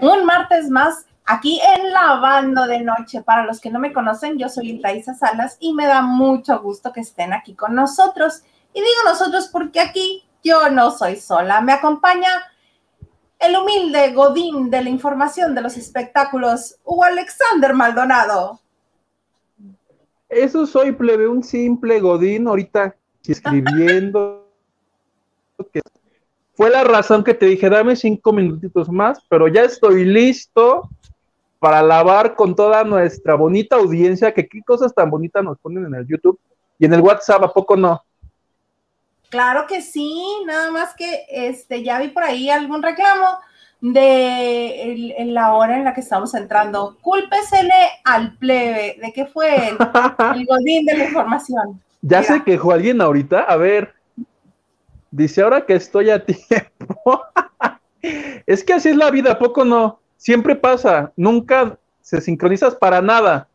Un martes más aquí en Lavando de Noche. Para los que no me conocen, yo soy Iltaisa Salas y me da mucho gusto que estén aquí con nosotros. Y digo nosotros porque aquí yo no soy sola. Me acompaña el humilde Godín de la información de los espectáculos, Hugo Alexander Maldonado. Eso soy, plebe, un simple Godín, ahorita escribiendo. Fue la razón que te dije, dame cinco minutitos más, pero ya estoy listo para lavar con toda nuestra bonita audiencia, que qué cosas tan bonitas nos ponen en el YouTube y en el WhatsApp, ¿a poco no? Claro que sí, nada más que este, ya vi por ahí algún reclamo de la hora en la que estamos entrando. Cúlpesele al plebe de que fue el, godín de la información. Ya se quejó alguien ahorita. A ver, dice ahora que estoy a tiempo. es que así es la vida, poco no? Siempre pasa, nunca se sincronizas para nada.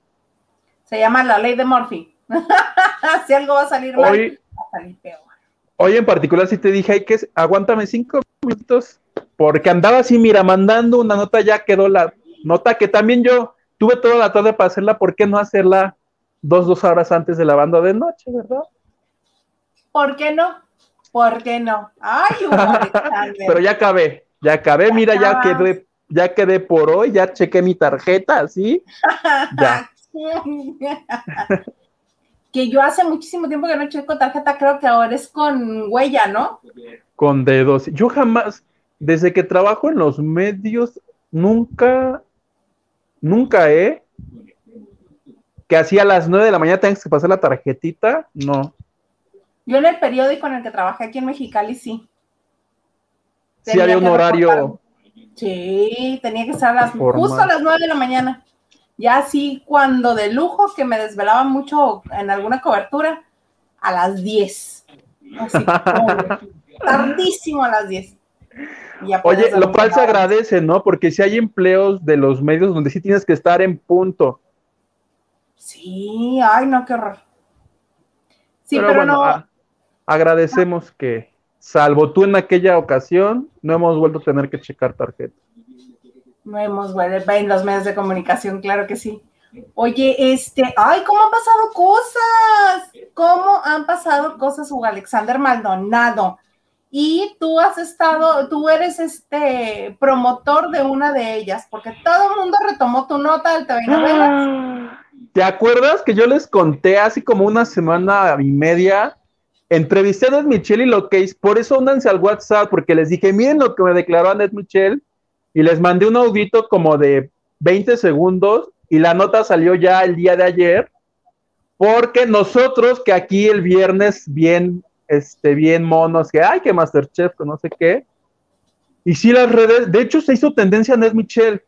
Se llama la ley de Murphy. si algo va a salir mal, va a salir peor. Hoy en particular si te dije, hay que aguántame cinco minutos porque andaba así, mira, mandando una nota, ya quedó la nota que también yo tuve toda la tarde para hacerla, ¿por qué no hacerla dos, dos horas antes de la banda de noche, verdad? ¿Por qué no? ¿Por qué no? Ay, Pero ya acabé, ya acabé, mira, ya quedé, ya quedé por hoy, ya chequé mi tarjeta, ¿sí? ya. que yo hace muchísimo tiempo que no checo tarjeta, creo que ahora es con huella, ¿no? Con dedos. Yo jamás, desde que trabajo en los medios, nunca, nunca, ¿eh? Que así a las nueve de la mañana tengas que pasar la tarjetita, no. Yo en el periódico en el que trabajé aquí en Mexicali, sí. sí, había un horario. Sí, tenía que estar las, justo a las nueve de la mañana. Ya así, cuando de lujo, que me desvelaba mucho en alguna cobertura, a las diez. Así, tardísimo a las diez. Oye, lo cual se agradece, ¿no? Porque si hay empleos de los medios donde sí tienes que estar en punto. Sí, ay, no, qué horror. Sí, pero, no. Agradecemos que, salvo tú en aquella ocasión, no hemos vuelto a tener que checar tarjetas. No hemos vuelto en los medios de comunicación, claro que sí. Oye, este, ay, ¿cómo han pasado cosas? ¿Cómo han pasado cosas, Hugo Alexander Maldonado? y tú has estado, tú eres este promotor de una de ellas, porque todo el mundo retomó tu nota del TV Novelas. ¿Te acuerdas que yo les conté así como una semana y media? Entrevisté a Ned Michelle y lo que es, por eso únanse al WhatsApp, porque les dije, miren lo que me declaró Ned Michelle, y les mandé un audito como de 20 segundos, y la nota salió ya el día de ayer, porque nosotros que aquí el viernes bien este, bien monos, que hay que Masterchef, que no sé qué. Y sí, las redes, de hecho se hizo tendencia a Ned Michelle,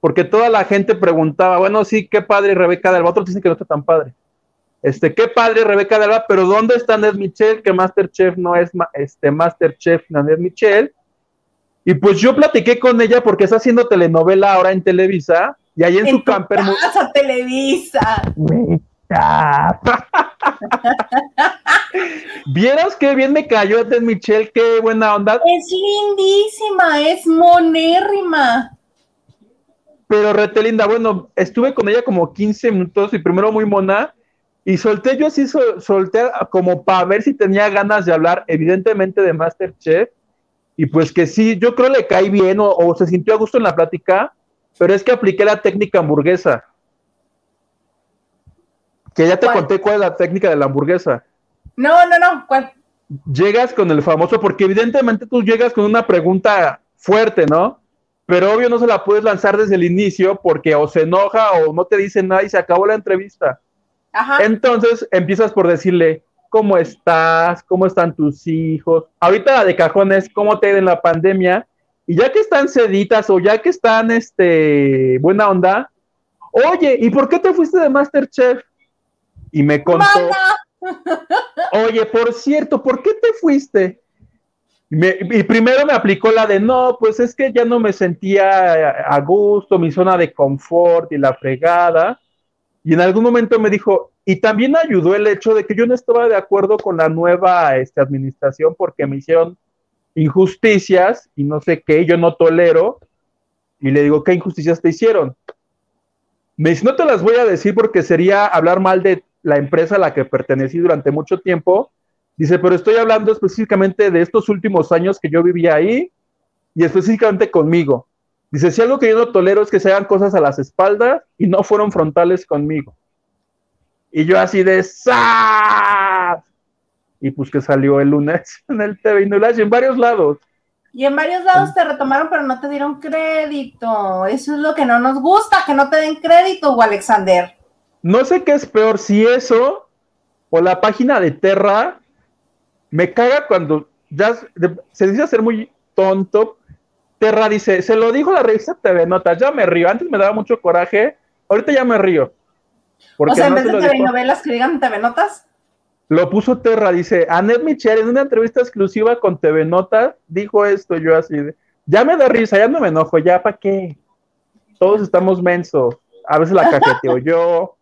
porque toda la gente preguntaba, bueno, sí, qué padre Rebeca de Alba, otros dicen que no está tan padre. Este, qué padre Rebeca de Alba, pero ¿dónde está Ned Michelle? Que Masterchef no es este, Masterchef, Ned Michelle. Y pues yo platiqué con ella porque está haciendo telenovela ahora en Televisa, y ahí en, su camper. Casa, Televisa. ¿Vieras qué bien me cayó Ted Michelle? Qué buena onda. Es lindísima, es monérrima. Pero rete linda, bueno, estuve con ella como 15 minutos y primero muy mona. Y solté, yo así solté como para ver si tenía ganas de hablar, evidentemente, de Masterchef. Y pues que sí, yo creo le caí bien o, o se sintió a gusto en la plática, pero es que apliqué la técnica hamburguesa. Que ya te conté cuál es la técnica de la hamburguesa. No, no, no, ¿cuál? Llegas con el famoso, porque evidentemente tú llegas con una pregunta fuerte, ¿no? Pero obvio no se la puedes lanzar desde el inicio porque o se enoja o no te dice nada y se acabó la entrevista. Ajá. Entonces empiezas por decirle, ¿cómo estás? ¿Cómo están tus hijos? Ahorita la de cajones, ¿cómo te ha ido en la pandemia? Y ya que están seditas o ya que están, este, buena onda, oye, ¿y por qué te fuiste de Masterchef? y me contó, oye, por cierto, ¿por qué te fuiste? Y, primero me aplicó la de, no, pues es que ya no me sentía a gusto, mi zona de confort y la fregada. Y en algún momento me dijo, y también ayudó el hecho de que yo no estaba de acuerdo con la nueva este, administración porque me hicieron injusticias y no sé qué, yo no tolero. Y le digo, ¿qué injusticias te hicieron? Me dice, no te las voy a decir porque sería hablar mal de la empresa a la que pertenecí durante mucho tiempo. Dice, pero estoy hablando específicamente de estos últimos años que yo vivía ahí y específicamente conmigo. Dice, si algo que yo no tolero es que se hagan cosas a las espaldas y no fueron frontales conmigo. Y yo así de ¡Sas! Y pues que salió el lunes en el TV y en varios lados. Y en varios lados te retomaron, pero no te dieron crédito. Eso es lo que no nos gusta, que no te den crédito, Alexander. No sé qué es peor, si eso o la página de Terra. Me caga cuando ya se dice ser muy tonto. Terra dice, se lo dijo la revista TV Notas, ya me río. Antes me daba mucho coraje, ahorita ya me río. o sea, en vez de TV novelas que digan TV Notas. Lo puso Terra, dice, Annette Michel en una entrevista exclusiva con TV Nota dijo esto, yo así de, ya me da risa, ya no me enojo, ya para qué. Todos estamos mensos, a veces la cajeteo yo,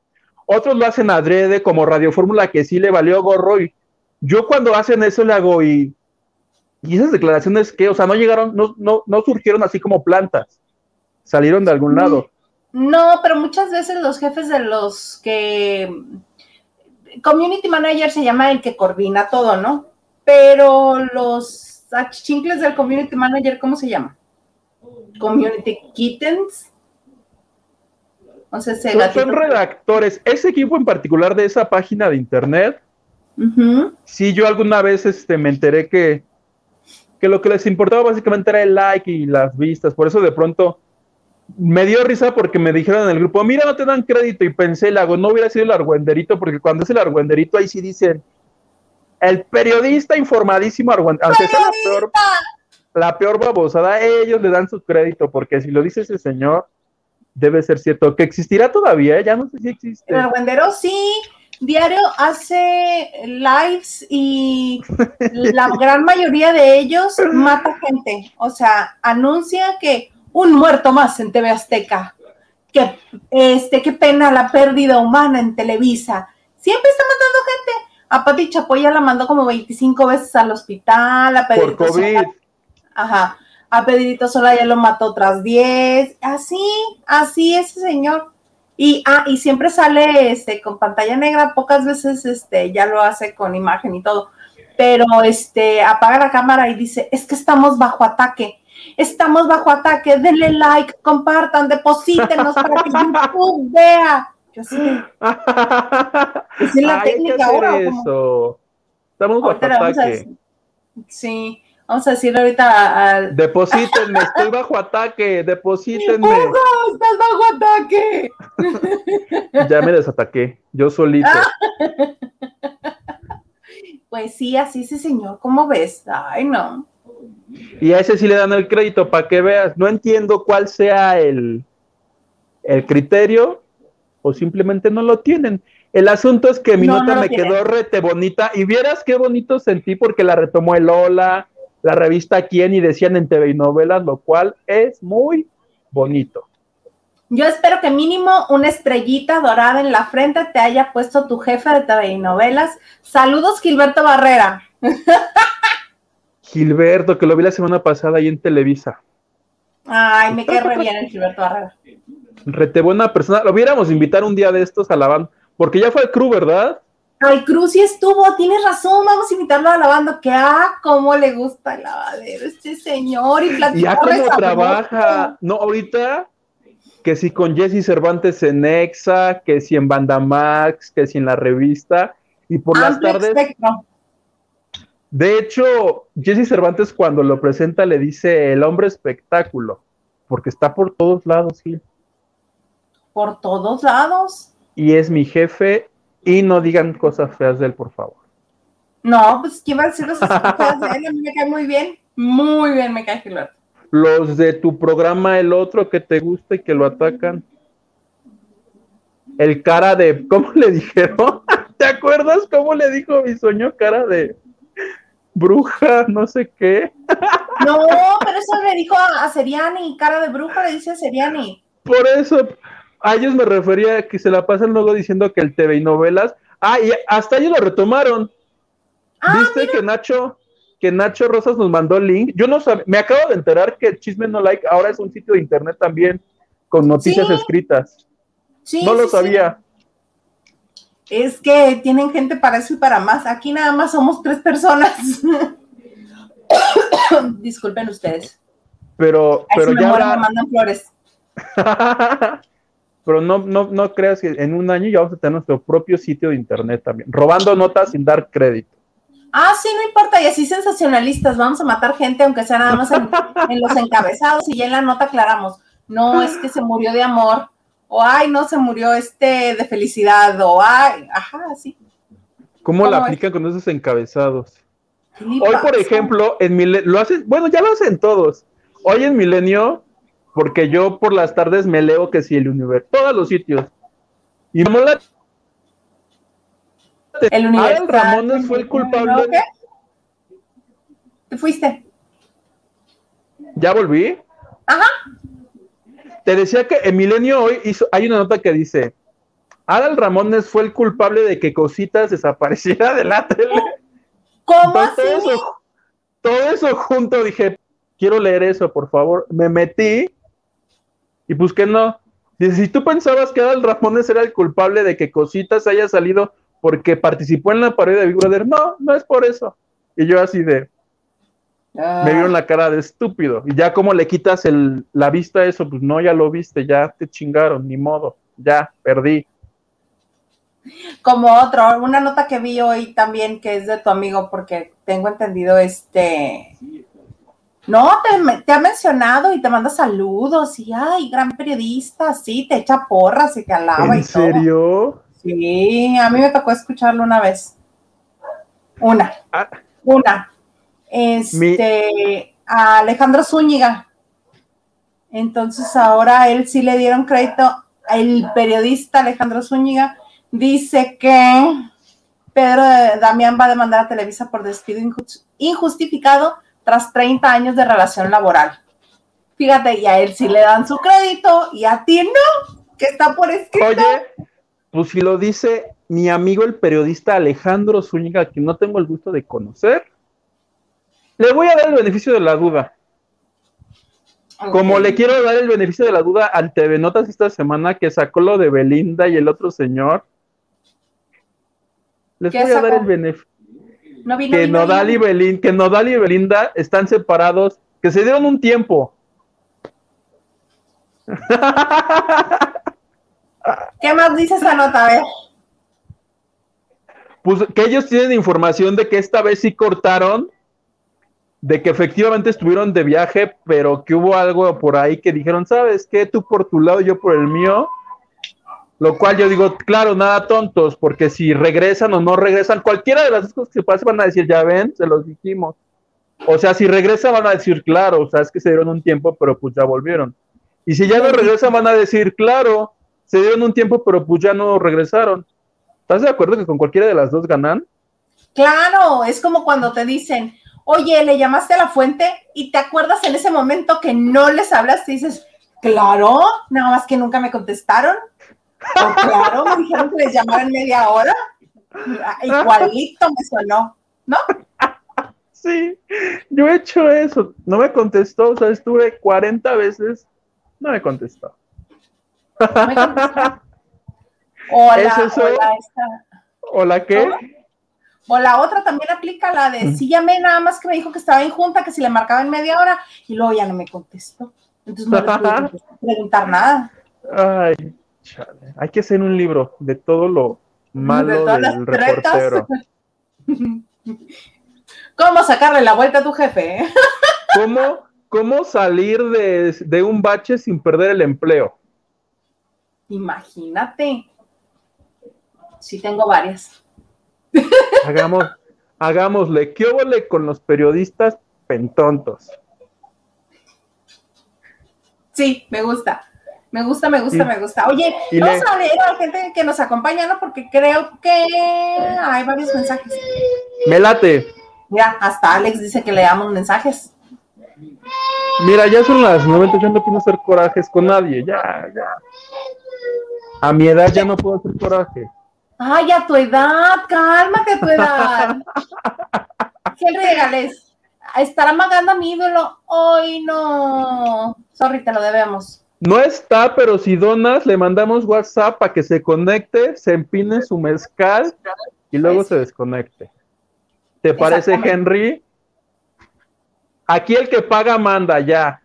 otros lo hacen adrede como Radio Fórmula que sí le valió gorro y yo cuando hacen eso le hago y, y esas declaraciones que, o sea, no llegaron, no, no, no surgieron así como plantas, salieron de algún lado. No, pero muchas veces los jefes de los que community manager se llama el que coordina todo, ¿no? Pero los chincles del community manager, ¿cómo se llama? Community kittens. O sea, son, redactores. Ese equipo en particular de esa página de internet, sí, yo alguna vez este, me enteré que, que lo que les importaba básicamente era el like y las vistas. Por eso de pronto me dio risa porque me dijeron en el grupo, mira, no te dan crédito. Y pensé, no hubiera sido el argüenderito, porque cuando es el argüenderito, ahí sí dicen, el periodista informadísimo argüenderito, aunque sea la peor, la peor babosada, ellos le dan su crédito, porque si lo dice ese señor, debe ser cierto. Que existirá todavía, ya no sé si existe. El argüendero sí, diario hace lives y la gran mayoría de ellos mata gente. O sea, anuncia que un muerto más en TV Azteca. Qué, este, qué pena la pérdida humana en Televisa. Siempre está matando gente. A Pati Chapoya la mandó como 25 veces al hospital. A Por COVID. ajá. A Pedrito Sola ya lo mató otras 10. Así, así ese señor. Y, ah, y siempre sale este, con pantalla negra. Pocas veces este, ya lo hace con imagen y todo. Pero este, apaga la cámara y dice, es que estamos bajo ataque Estamos bajo ataque, denle like, compartan, deposítenos para que YouTube vea. Yo sé. Es la técnica ahora. Eso. Estamos bajo ataque. sí, vamos a decirle ahorita al. Deposítenme, estoy bajo ataque, deposítenme. ¡Hugo, estás bajo ataque! ya me desataqué, yo solito. pues sí, así sí, señor, ¿cómo ves? Ay, no. Y a ese sí le dan el crédito para que veas. No entiendo cuál sea el, el criterio o simplemente no lo tienen. El asunto es que mi nota me quedó rete bonita y vieras qué bonito sentí porque la retomó el Ola, la revista Quién y decían en TV y novelas, lo cual es muy bonito. Yo espero que mínimo una estrellita dorada en la frente te haya puesto tu jefe de TV y novelas. Saludos, Gilberto Barrera. Gilberto, que lo vi la semana pasada ahí en Televisa. Ay, me cae re bien el Gilberto Barrera. Rete buena persona. Lo hubiéramos invitar un día de estos a la banda, porque ya fue el crew, ¿verdad? Ay, Cruz sí estuvo, tienes razón, vamos a invitarlo a la banda, que ah, cómo le gusta el lavadero este señor y Ya cómo trabaja, no, ahorita, que si con Jesse Cervantes en Exa, que si en Banda Max, que si en la revista, y por las tardes... De hecho, Jesse Cervantes cuando lo presenta le dice el hombre espectáculo, porque está por todos lados, Gil. Por todos lados. Y es mi jefe, y no digan cosas feas de él, por favor. No, pues ¿quién va a decir cosas feas de él? A mí me cae muy bien, muy bien me cae Gilberto. Los de tu programa, el otro que te gusta y que lo atacan. El cara de, ¿cómo le dijeron? ¿Te acuerdas cómo le dijo mi sueño cara de bruja, no sé qué. No, pero eso le dijo a, Seriani, cara de bruja le dice a Seriani. Por eso, a ellos me refería que se la pasan luego diciendo que el TV y novelas. Ah, y hasta ellos lo retomaron. Ah, ¿Viste que Nacho, que Nacho Rosas nos mandó el link. Yo no sabía, me acabo de enterar que Chisme No Like ahora es un sitio de internet también con noticias escritas. Sí, no lo sabía. Es que tienen gente para eso y para más. Aquí nada más somos tres personas. Disculpen ustedes. Pero, pero ya. Me mandan flores. pero no, no, no creas que en un año ya vamos a tener nuestro propio sitio de internet también, robando notas sin dar crédito. Ah, sí, no importa, y así sensacionalistas, vamos a matar gente, aunque sea nada más en, los encabezados, y ya en la nota aclaramos, no es que se murió de amor, o ay, no se murió este de felicidad, o ay, ajá, sí. ¿Cómo, la aplican con esos encabezados? Hoy, por ejemplo, en Milenio, lo hacen, bueno, ya lo hacen todos. Hoy en Milenio, porque yo por las tardes me leo que si el universo, todos los sitios. Y no la el universo. Ramones fue el culpable. ¿Te fuiste? ¿Ya volví? Ajá. Te decía que en Milenio hoy hizo, hay una nota que dice, Adal Ramones fue el culpable de que Cositas desapareciera de la tele. ¿Cómo así? Todo eso, todo eso junto dije, quiero leer eso, por favor. Me metí y busqué no. Dice, si tú pensabas que Adal Ramones era el culpable de que Cositas haya salido porque participó en la pared de Big Brother. No, no es por eso. Y yo así de... Me ah. vieron la cara de estúpido. Y ya como le quitas el, la vista a eso, pues no, ya lo viste, ya te chingaron, ni modo, ya, perdí. Como otro, una nota que vi hoy también que es de tu amigo, porque tengo entendido este... No, te, te ha mencionado y te manda saludos y, ay, gran periodista, sí, te echa porras y te alaba ¿En serio? Sí, a mí me tocó escucharlo una vez. Una. Ah. Una. Este, a Alejandro Zúñiga. Entonces ahora él sí le dieron crédito. El periodista Alejandro Zúñiga dice que Pedro Damián va a demandar a Televisa por despido injustificado tras 30 años de relación laboral. Fíjate, y a él sí le dan su crédito y a ti no, que está por escrito. Oye, pues si lo dice mi amigo el periodista Alejandro Zúñiga, que no tengo el gusto de conocer, le voy a dar el beneficio de la duda. Como le quiero dar el beneficio de la duda al TV Notas esta semana que sacó lo de Belinda y el otro señor, les voy a dar el beneficio. Que Nodal y Belinda, que Nodal y Belinda están separados, que se dieron un tiempo. ¿Qué más dice esa nota? A ver. Pues que ellos tienen información de que esta vez sí cortaron, de que efectivamente estuvieron de viaje, pero que hubo algo por ahí que dijeron, ¿sabes qué? Tú por tu lado, yo por el mío. Lo cual yo digo, claro, nada tontos, porque si regresan o no regresan, cualquiera de las dos cosas que pasen van a decir, ya ven, se los dijimos. O sea, si regresan van a decir, claro, o sea, es que se dieron un tiempo, pero pues ya volvieron. Y si ya no regresan van a decir, claro, se dieron un tiempo, pero pues ya no regresaron. ¿Estás de acuerdo que con cualquiera de las dos ganan? Claro, es como cuando te dicen, oye, le llamaste a la fuente y te acuerdas en ese momento que no les hablas y dices, claro, nada más que nunca me contestaron. O, claro, me dijeron que les llamaran media hora. Igualito me sonó, ¿no? Sí, yo he hecho eso. No me contestó, o sea, estuve 40 veces, no me contestó. O la, esta. ¿O la qué? O la otra también aplica la de, sí llamé nada más que me dijo que estaba en junta, que si le marcaba en media hora, y luego ya no me contestó. Entonces no le pude preguntar nada. Ay, chale. Hay que hacer un libro de todo lo malo del reportero. ¿Cómo sacarle la vuelta a tu jefe? ¿Cómo, cómo salir de, de un bache sin perder el empleo? Imagínate. Sí, tengo varias. Hagamos, hagámosle, ¿qué óvole con los periodistas pentontos? Sí, me gusta. Me gusta, me gusta, me gusta. Oye, vamos a leer a la gente que nos acompaña, ¿no? Porque creo que hay varios mensajes. Me late. Mira, hasta Alex dice que leamos mensajes. Mira, ya son las 90, yo no quiero hacer corajes con nadie, ya, ya. A mi edad ya no puedo hacer coraje. Ay, a tu edad, cálmate a tu edad. ¿Qué regales? estar amagando a mi ídolo. Hoy no. Sorry, te lo debemos. No está, pero si donas, le mandamos WhatsApp para que se conecte, se empine su mezcal y luego se desconecte. ¿Te parece, Henry? Aquí el que paga manda ya.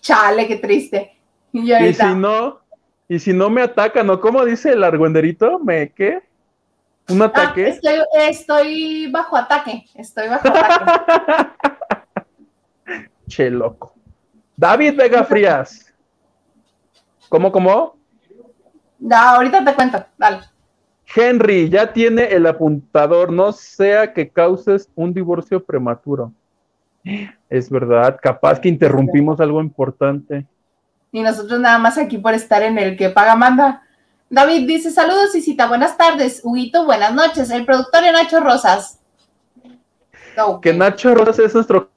Chale, qué triste. Y, si no, y si no me atacan, ¿no? ¿Cómo dice el argüenderito? ¿Me qué? ¿Un ah, ataque? estoy, bajo ataque. Estoy bajo ataque. che, loco. David Vega Frías. ¿Cómo, cómo? No, ahorita te cuento. Dale. Henry, ya tiene el apuntador. No sea que causes un divorcio prematuro. Es verdad, capaz que interrumpimos algo importante. Y nosotros nada más aquí por estar en el que paga manda. David dice, saludos Isita, buenas tardes. Huguito, buenas noches. El productor de Nacho Rosas. Que Nacho Rosas es nuestro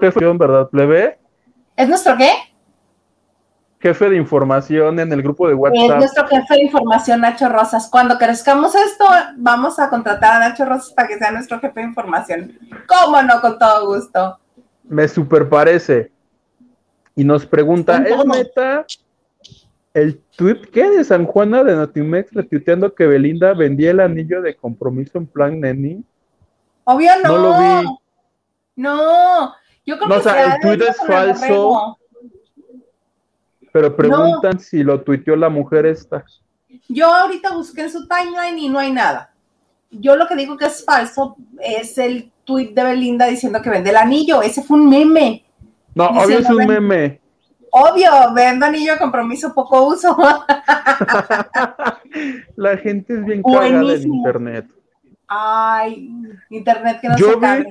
jefe, ¿verdad, plebe? ¿Es nuestro qué? Jefe de información en el grupo de WhatsApp. Es nuestro jefe de información, Nacho Rosas. Cuando crezcamos esto, vamos a contratar a Nacho Rosas para que sea nuestro jefe de información. ¿Cómo no? Con todo gusto. Me super parece. Y nos pregunta, ¿es neta el tweet ¿qué? de San Juana de Notimex retuiteando que Belinda vendía el anillo de compromiso en plan neni? Obvio no. No lo vi. No, yo creo no, que o sea, el tweet es falso. Pero preguntan si lo tuiteó la mujer esta. Yo ahorita busqué en su timeline y no hay nada. Yo lo que digo que es falso es el tweet de Belinda diciendo que vende el anillo. Ese fue un meme. No, obvio es un meme. Obvio, vendo anillo de compromiso, poco uso. La gente es bien cagada en internet. Ay, internet que no Yo se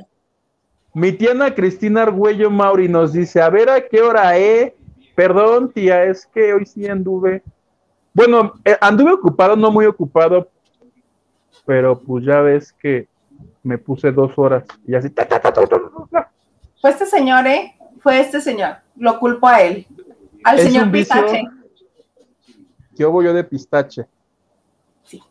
Mi tía Cristina Argüello Mauri nos dice, a ver a qué hora, eh. Perdón, tía, es que hoy sí anduve. Bueno, eh, anduve ocupado, no muy ocupado, pero pues ya ves que me puse dos horas y así. Fue este señor, ¿eh? Fue este señor. Lo culpo a él. Al señor Pistache. ¿Qué hago yo de pistache? Sí.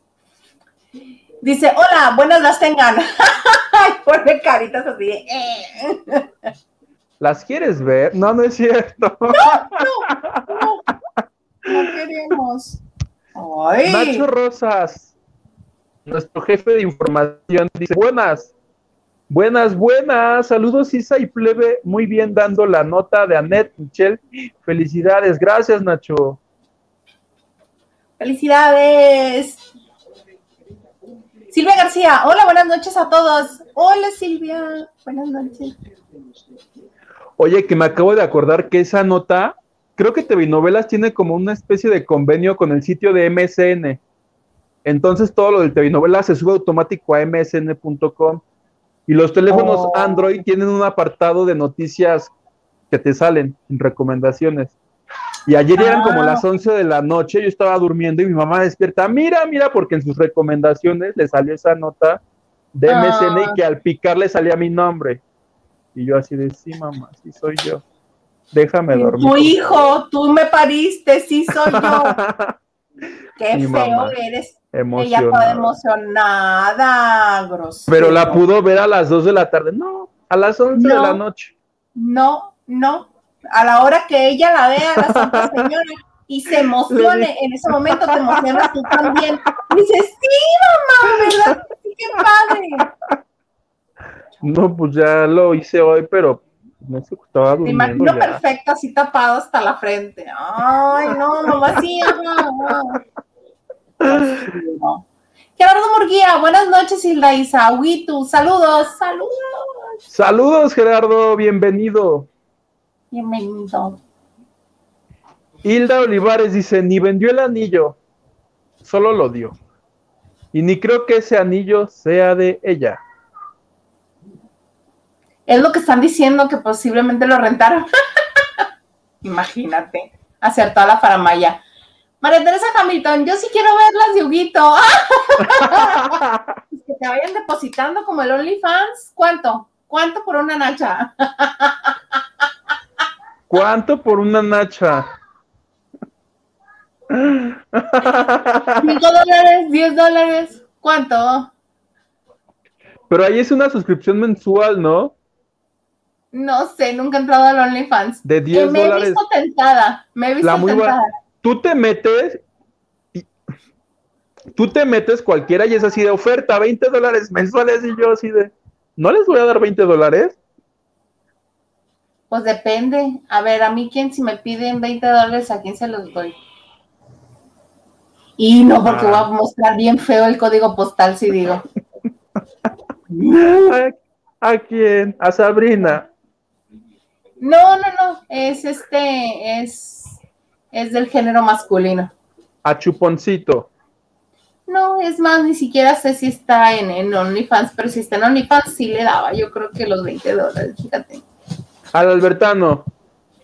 Dice, hola, buenas las tengan. Ay, pone caritas así. Eh. ¿Las quieres ver? No, no es cierto. No, no, no. No queremos. Ay. Nacho Rosas, nuestro jefe de información, dice, buenas, Buenas, buenas. Saludos Isa y Plebe. Muy bien dando la nota de Anet Michelle. Felicidades. Gracias, Nacho. Felicidades. Silvia García. Hola, buenas noches a todos. Hola, Silvia. Buenas noches. Oye, que me acabo de acordar que esa nota, creo que TV Novelas tiene como una especie de convenio con el sitio de MSN. Entonces todo lo del TV Novelas se sube automático a msn.com y los teléfonos oh. Android tienen un apartado de noticias que te salen en recomendaciones. Y ayer eran como las 11 ah. de la noche, yo estaba durmiendo y mi mamá despierta, mira, mira, porque en sus recomendaciones le salió esa nota de MSN y ah. que al picar le salía mi nombre. Y yo así de, sí, mamá, sí soy yo. Déjame dormir. Tu hijo, tú me pariste, sí soy yo. Qué feo eres. Ella fue emocionada, grosera. Pero la pudo ver a las 2 de la tarde. No, a las 11 de la noche. No, no. A la hora que ella la vea, la Santa Señora, y se emocione, en ese momento te emocionas tú también. Y dices, sí, mamá, ¿verdad? Sí, qué padre. No, pues ya lo hice hoy, pero no se estaba. Me imagino perfecto, así tapado hasta la frente. Ay, no, mamá, sí, mamá. Gerardo Murguía, buenas noches, Hilda Isa. Witu, saludos, saludos. Saludos, Gerardo, bienvenido. Bienvenido. Hilda Olivares dice, ni vendió el anillo, solo lo dio. Y ni creo que ese anillo sea de ella. Es lo que están diciendo, que posiblemente lo rentaron. Imagínate, acertó a la faramaya. María Teresa Hamilton, yo sí quiero verlas de Huguito. que te vayan depositando como el OnlyFans. ¿Cuánto? ¿Cuánto por una nacha? ¿Cuánto por una nacha? ¿Cinco dólares? ¿Diez dólares? ¿Cuánto? Pero ahí es una suscripción mensual, ¿no? No sé, nunca he entrado al OnlyFans. De 10 me dólares. he visto tentada. Me he visto La muy tentada. buena- Tú te metes. y- Tú te metes cualquiera y es así de oferta, 20 dólares mensuales. Y yo así de. ¿No les voy a dar 20 dólares? Pues depende. A ver, a mí, ¿quién si me piden 20 dólares, a quién se los doy? Y no, porque Ah. voy a mostrar bien feo el código postal si digo. ¿A, a quién? A Sabrina. No, no, no. Es este, es, es del género masculino. A Chuponcito. No, es más, ni siquiera sé si está en, en OnlyFans, pero si está en OnlyFans sí le daba, yo creo que los 20 dólares, fíjate. Al Albertano.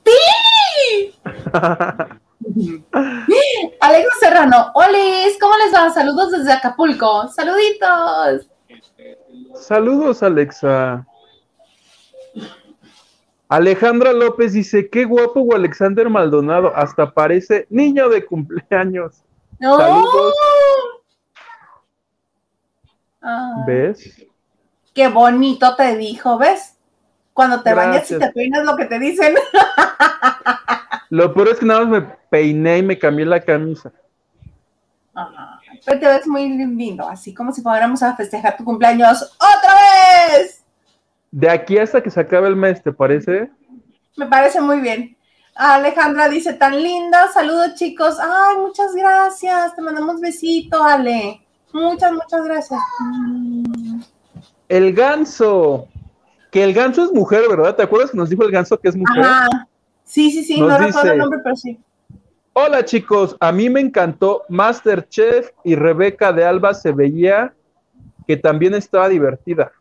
Alexa Serrano, Olis, ¿cómo les va? Saludos desde Acapulco, saluditos. Saludos, Alexa. Alejandra López dice, qué guapo Alexander Maldonado, hasta parece niño de cumpleaños. No. Saludos. Ah, ¿Ves? Qué bonito te dijo, ¿ves? Cuando te bañas y te peinas lo que te dicen. Lo peor es que nada más me peiné y me cambié la camisa. Ajá. Pero te ves muy lindo, así como si fuéramos a festejar tu cumpleaños otra vez. De aquí hasta que se acabe el mes, ¿te parece? Me parece muy bien. Alejandra dice, tan linda, saludos chicos. Ay, muchas gracias. Te mandamos besito, Ale. Muchas, muchas gracias. El ganso. Que el ganso es mujer, ¿verdad? ¿Te acuerdas que nos dijo el ganso que es mujer? Ajá. Sí, sí, sí, Nos no recuerdo el nombre, pero sí. Hola chicos, a mí me encantó Masterchef y Rebeca de Alba se veía que también estaba divertida.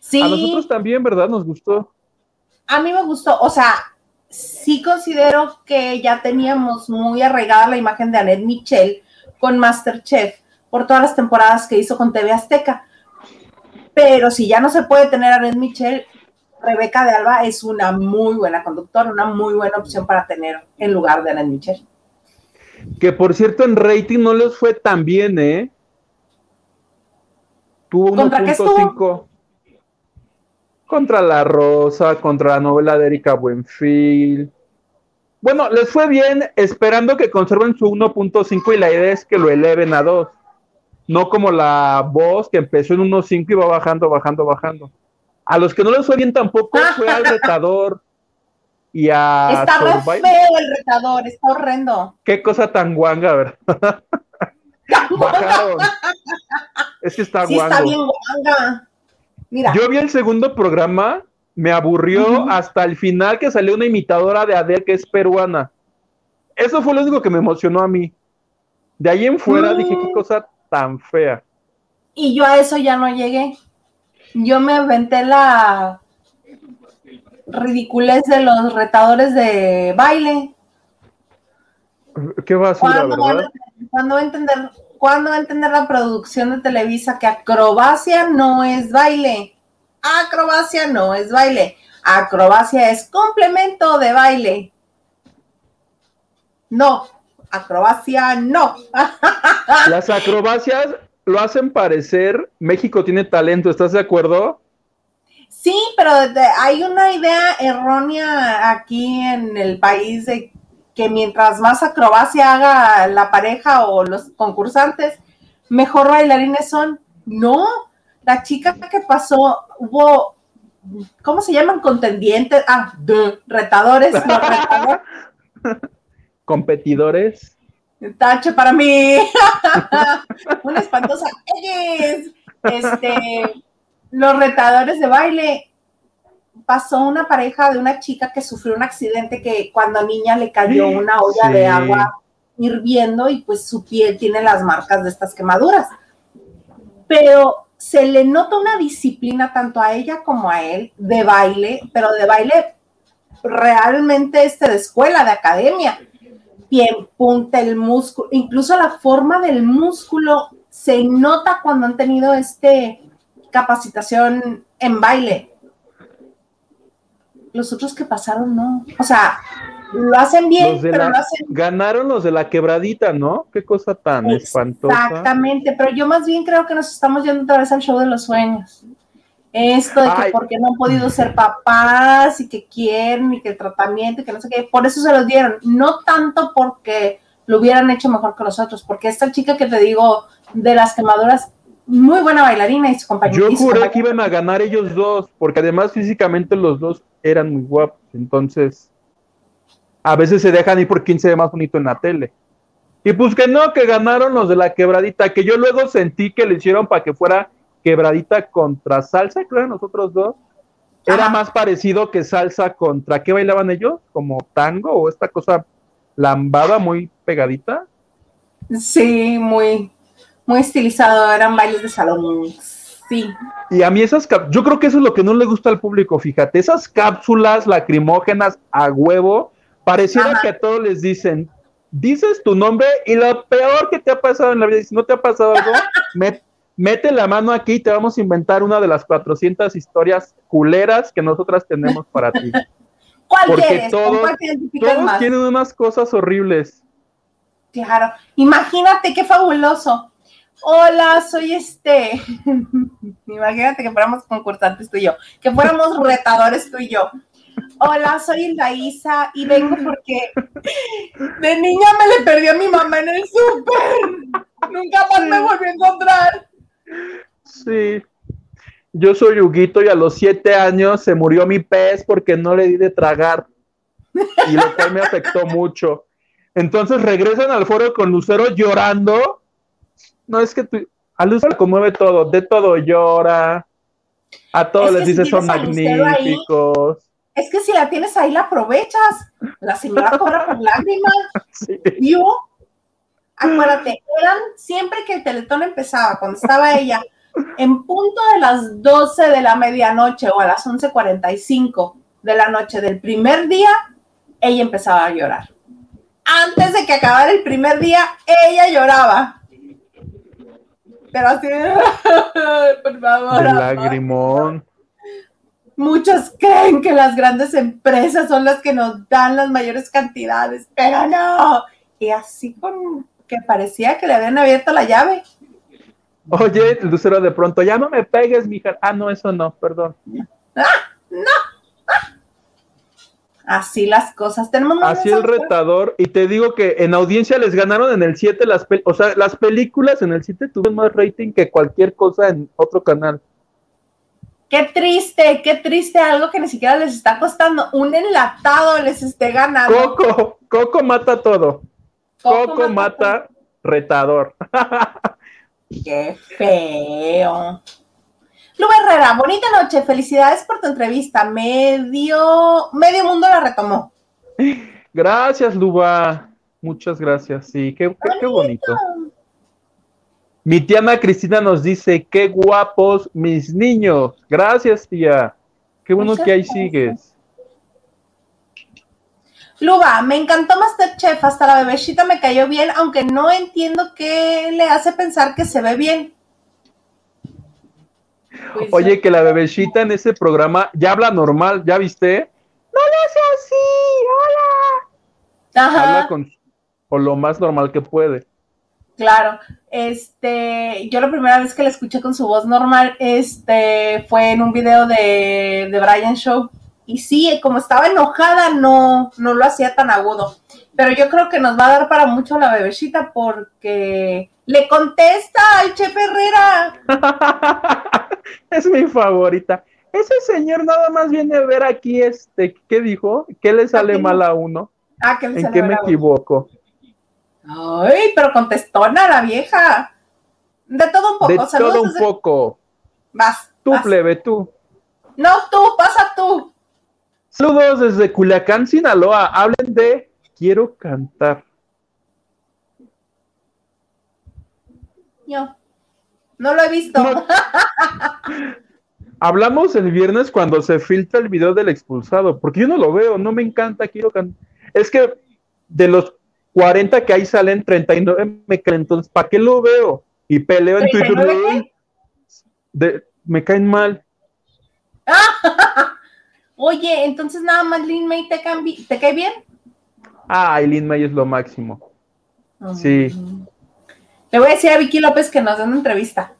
Sí, A nosotros también, ¿verdad? Nos gustó. a mí me gustó. O sea, sí considero que ya teníamos muy arraigada la imagen de Annette Michel con Masterchef por todas las temporadas que hizo con TV Azteca. Pero si ya no se puede tener a Annette Michel, Rebeca de Alba es una muy buena conductora, una muy buena opción para tener en lugar de Annette Michel. Que por cierto en rating no les fue tan bien, ¿eh? Tuvo ¿Contra qué 1.5. Contra La Rosa, contra la novela de Erika Buenfil. Bueno, les fue bien esperando que conserven su 1.5 y la idea es que lo eleven a 2. No como la voz que empezó en 1.5 y va bajando, bajando, bajando. A los que no les fue bien tampoco fue al retador y a está re feo el retador, está horrendo. Qué cosa tan guanga, ¿verdad? Bajaron. Es que está sí, guango. está bien guanga. Mira, Yo vi el segundo programa, me aburrió hasta el final que salió una imitadora de Adele que es peruana. Eso fue lo único que me emocionó a mí. De ahí en fuera dije, qué cosa tan fea. y yo a eso ya no llegué. Yo me aventé la ridiculez de los retadores de baile. Qué basura, ¿Cuándo, van ¿verdad? a- cuándo va a entender, ¿Cuándo va a entender la producción de Televisa que acrobacia no es baile? Acrobacia no es baile. Acrobacia es complemento de baile. No, acrobacia no. Las acrobacias lo hacen parecer México tiene talento, ¿estás de acuerdo? Sí, pero hay una idea errónea aquí en el país de que mientras más acrobacia haga la pareja o los concursantes, mejor bailarines son. No, la chica que pasó, hubo, ¿cómo se llaman? Contendientes, ah, de, retadores, no, retador, Competidores. tache para mí, una espantosa, este, los retadores de baile, pasó una pareja de una chica que sufrió un accidente que cuando niña le cayó una olla Sí. de agua hirviendo y pues su piel tiene las marcas de estas quemaduras. Pero se le nota una disciplina tanto a ella como a él de baile, pero de baile realmente este de escuela, de academia. Bien, punta el músculo, incluso la forma del músculo se nota cuando han tenido este capacitación en baile. Los otros que pasaron no. O sea, lo hacen bien, pero la- lo hacen Ganaron los de la quebradita, ¿no? Qué cosa tan espantosa. Exactamente, pero yo más bien creo que nos estamos yendo otra vez al show de los sueños. esto de que porque no han podido ser papás y que quieren y que el tratamiento y que no sé qué, por eso se los dieron, no tanto porque lo hubieran hecho mejor que nosotros, porque esta chica que te digo de las quemaduras, muy buena bailarina y su compañera. Yo juré compañera- que iban a ganar ellos dos, porque además físicamente los dos eran muy guapos. Entonces, a veces se dejan ir por quién se ve más bonito en la tele. Y pues que no, que ganaron los de la quebradita, que yo luego sentí que le hicieron para que fuera quebradita contra salsa, creo, nosotros dos. Era Ajá. más parecido que salsa contra, ¿qué bailaban ellos? Como tango o esta cosa lambada muy pegadita. Sí, muy, muy estilizado, eran bailes de salón. Sí. Y a mí esas, yo creo que eso es lo que no le gusta al público, fíjate, esas cápsulas lacrimógenas a huevo, pareciera Ajá. que a todos les dicen, dices tu nombre y lo peor que te ha pasado en la vida, y si no te ha pasado algo, met- mete la mano aquí y te vamos a inventar una de las 400 historias culeras que nosotras tenemos para ti. ¿Cuál Porque quieres? ¿Con todos- cuál Todos más? tienen unas cosas horribles. Claro, imagínate qué fabuloso. Hola, soy este. imagínate que fuéramos concursantes tú y yo, que fuéramos retadores tú y yo. Hola, soy Hilda Isa y vengo porque de niña me le perdí a mi mamá en el súper. Nunca más me volví a encontrar. Sí. Yo soy Huguito y a los siete años se murió mi pez porque no le di de tragar. Y lo cual me afectó mucho. Entonces regresan al foro con Lucero llorando. No es que tú, a Lucero le conmueve todo, de todo llora. A todos Es les si dice son ahí- magníficos. Es que si la tienes ahí, la aprovechas. La señora cobra por lágrimas. Sí. ¿Vio? Acuérdate, eran siempre que el teletón empezaba, cuando estaba ella, en punto de las 12 de la medianoche o a las 11:45 de la noche del primer día, ella empezaba a llorar. Antes de que acabara el primer día, ella lloraba. Pero así, por favor. Lagrimón. Muchos creen que las grandes empresas son las que nos dan las mayores cantidades, pero no. Y así con que parecía que le habían abierto la llave. Oye, Lucero de pronto, ya no me pegues, mija. Ah, no, eso no, perdón. Así las cosas. Tenemos Así el retador, y te digo que en audiencia les ganaron en el 7 las pel- o sea, las películas en el 7 tuvieron más rating que cualquier cosa en otro canal. Qué triste, qué triste, algo que ni siquiera les está costando. Un enlatado les esté ganando. Coco, Coco mata todo. Coco Coco, mata retador. Qué feo. Lu Herrera, bonita noche, felicidades por tu entrevista. Medio, medio mundo la retomó. Gracias, Luba. Muchas gracias. Sí, qué, qué- qué bonito. Mi tía Ana Cristina nos dice, qué guapos mis niños. Gracias, tía. Qué bueno Muchas que ahí gracias. sigues. Luba, me encantó Masterchef, hasta la bebecita me cayó bien, aunque no entiendo qué le hace pensar que se ve bien. Pues, Oye, que la bebecita en ese programa ya habla normal, ¿ya viste? No le hace así, hola. Ajá, Habla con o lo más normal que puede. claro. Este, yo la primera vez que la escuché con su voz normal, este, fue en un video de, de Brian Show. Y sí, como estaba enojada, no, no lo hacía tan agudo. Pero yo creo que nos va a dar para mucho la bebecita porque le contesta al Chef Herrera. es mi favorita. Ese señor nada más viene a ver aquí, este, ¿qué dijo? ¿Qué le sale mal a uno? Ah, que le ¿En salió qué me equivoco? Ay, pero contestona la vieja. De todo un poco. De Saludos todo un desde- poco. Vas. Tú, vas. plebe, tú. No, tú, pasa tú. Saludos desde Culiacán, Sinaloa. Hablen de Quiero cantar. Yo. No lo he visto. No. Hablamos el viernes cuando se filtra el video del expulsado, porque yo no lo veo, no me encanta, quiero cantar. Es que de los 40 que ahí salen, 39 me caen, entonces, ¿para qué lo veo? Y peleo en Twitter. ¿39 qué? "Ay, de- me caen mal. Oye, entonces nada más Lin May te, ¿te cae bien. Ah, Aileen May es lo máximo. Sí. Le voy a decir a Vicky López que nos dé una entrevista.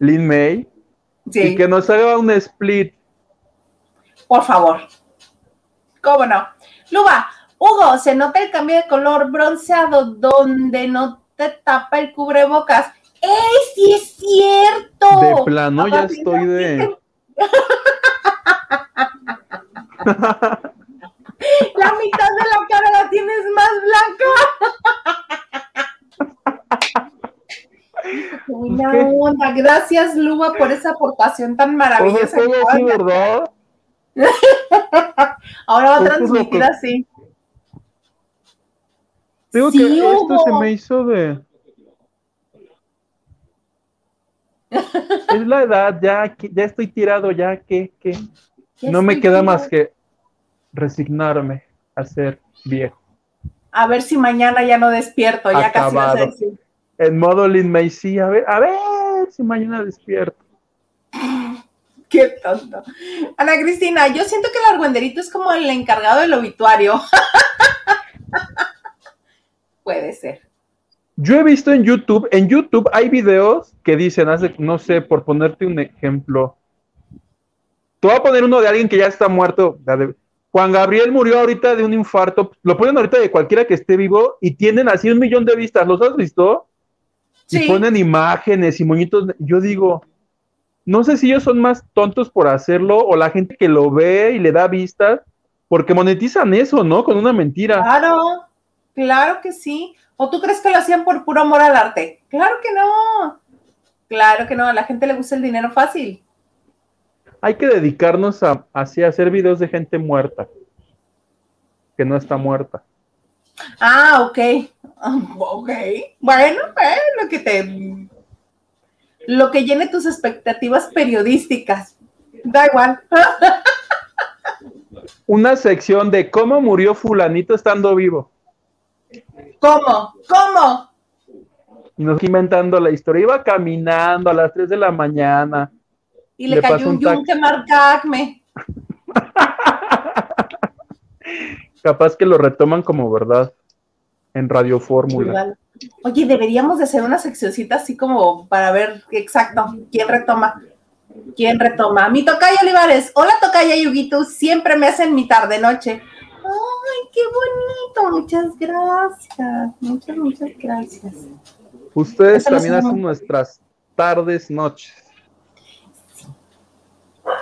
Lin May, Y que nos haga un split. Por favor. ¿Cómo no? Luba, Hugo, se nota el cambio de color bronceado donde no te tapa el cubrebocas. ¡Ey, sí es cierto! De plano ya estoy de... La mitad de la cara la tienes más blanca. Buena onda. Gracias, Luba, por esa aportación tan maravillosa. sí, ¿verdad? Ahora va a transmitir así. Digo que esto se me hizo de. es la edad, ya, ya estoy tirado, ya que, que no me queda más que resignarme a ser viejo. A ver si mañana ya no despierto, ya casi vas a decir. En modo Lin Macy, a ver, a ver si mañana despierto. Qué tonto. Ana Cristina, yo siento que el argüenderito es como el encargado del obituario. Puede ser. Yo he visto en YouTube, en YouTube hay videos que dicen, no sé, por ponerte un ejemplo. Te voy a poner uno de alguien que ya está muerto. Juan Gabriel murió ahorita de un infarto. Lo ponen ahorita de cualquiera que esté vivo y tienen así un millón de vistas. ¿Los has visto? Sí. Y ponen imágenes y moñitos. Yo digo, no sé si ellos son más tontos por hacerlo o la gente que lo ve y le da vistas, porque monetizan eso, ¿no? Con una mentira. Claro, claro que sí. ¿O tú crees que lo hacían por puro amor al arte? Claro que no. Claro que no, a la gente le gusta el dinero fácil hay que dedicarnos a, hacer videos de gente muerta, que no está muerta. Ah, ok. Ok. Bueno, lo que te. Lo que llene tus expectativas periodísticas. Da igual. Una sección de cómo murió Fulanito estando vivo. ¿Cómo? ¿Cómo? Y nos inventando la historia. Iba caminando a las 3 de la mañana y le, cayó un, yunque marca Acme. Capaz que lo retoman como verdad en Radio Fórmula. Oye, deberíamos de hacer una seccioncita así como para ver exacto quién retoma. ¿Quién retoma? Mi tocaya Olivares. Hola tocaya Yuguito, siempre me hacen mi tarde noche. Ay, qué bonito. Muchas gracias. Muchas, muchas gracias. Ustedes también hacen nuestras tardes, noches.